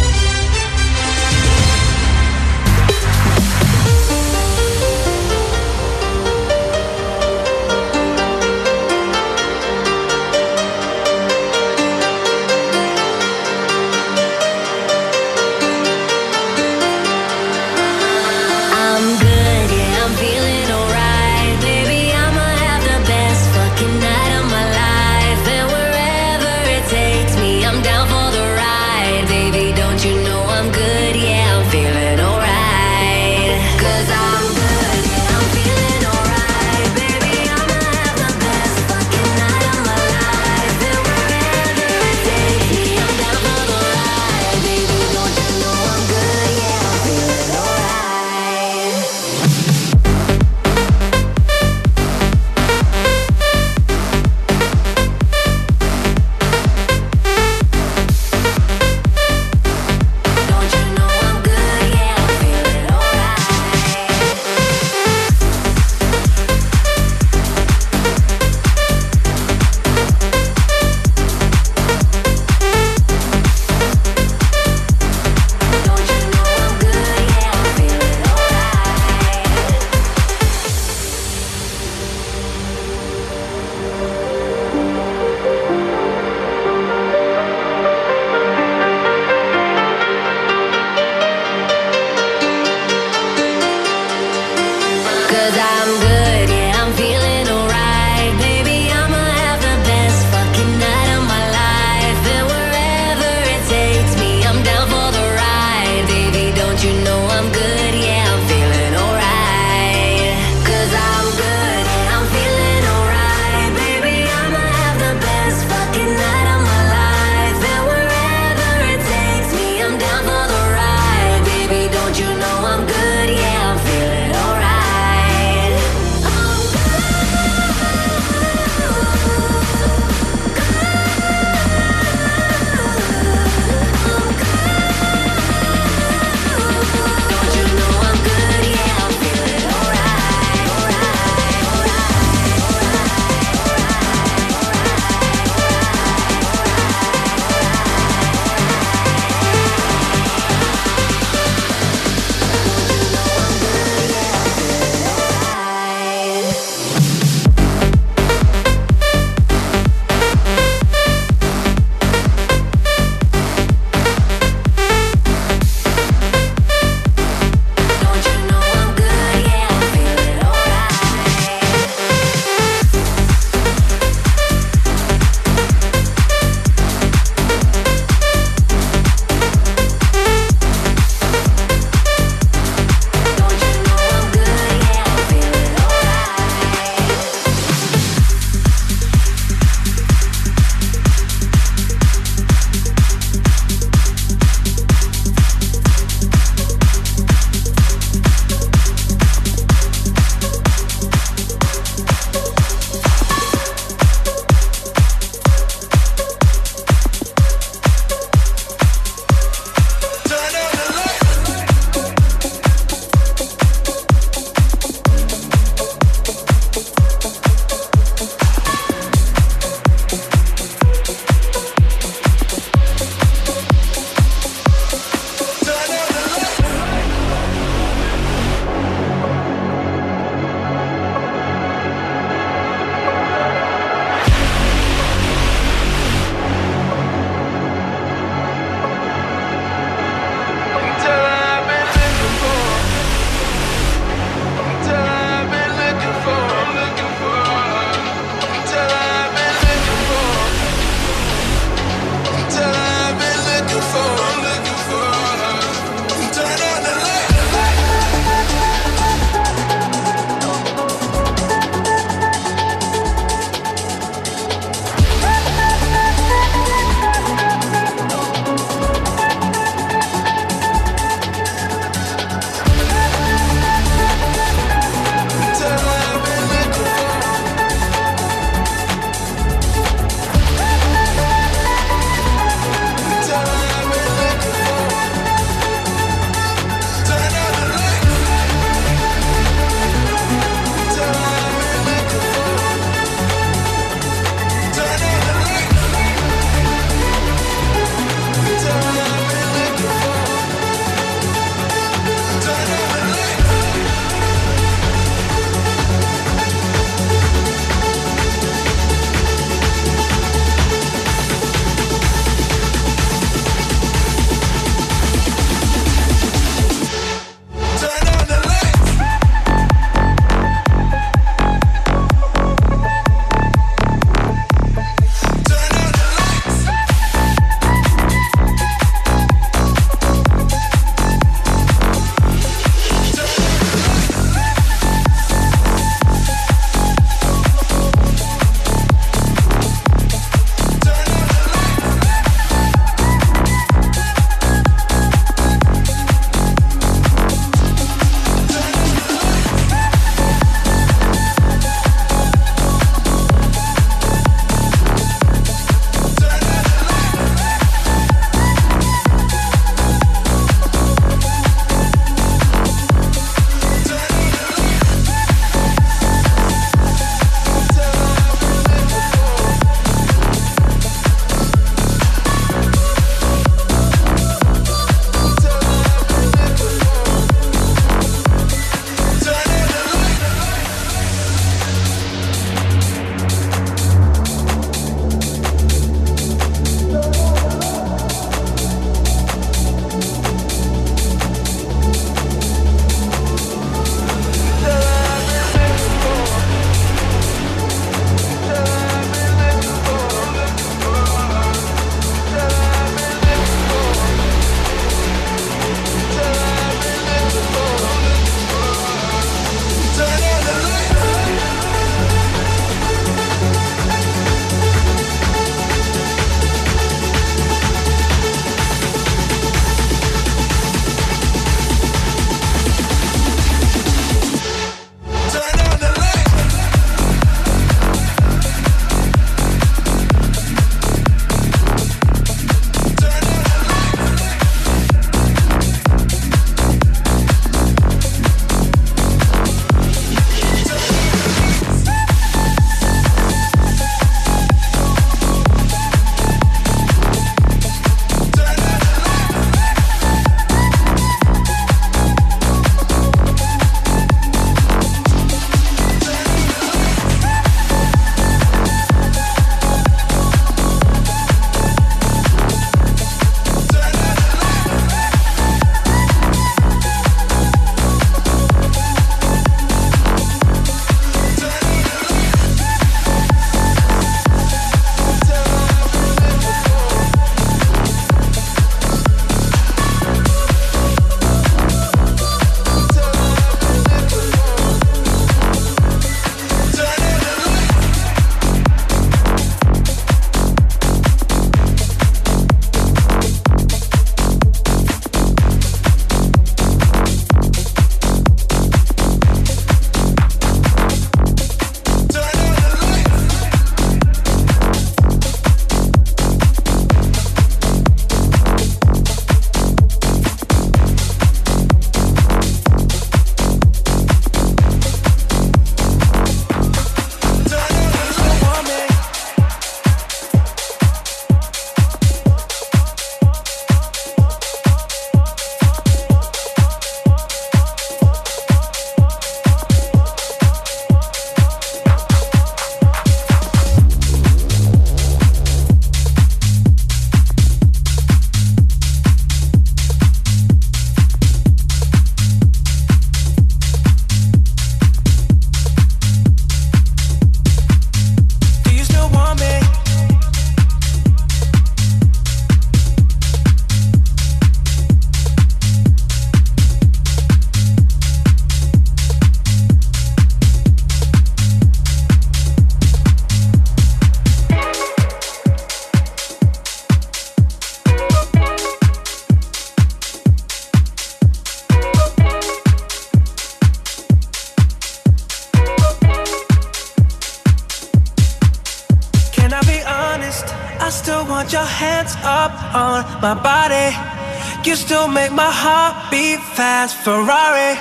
Ferrari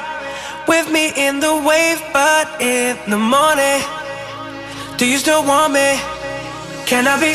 with me in the wave, but in the morning. Do you still want me? Can I be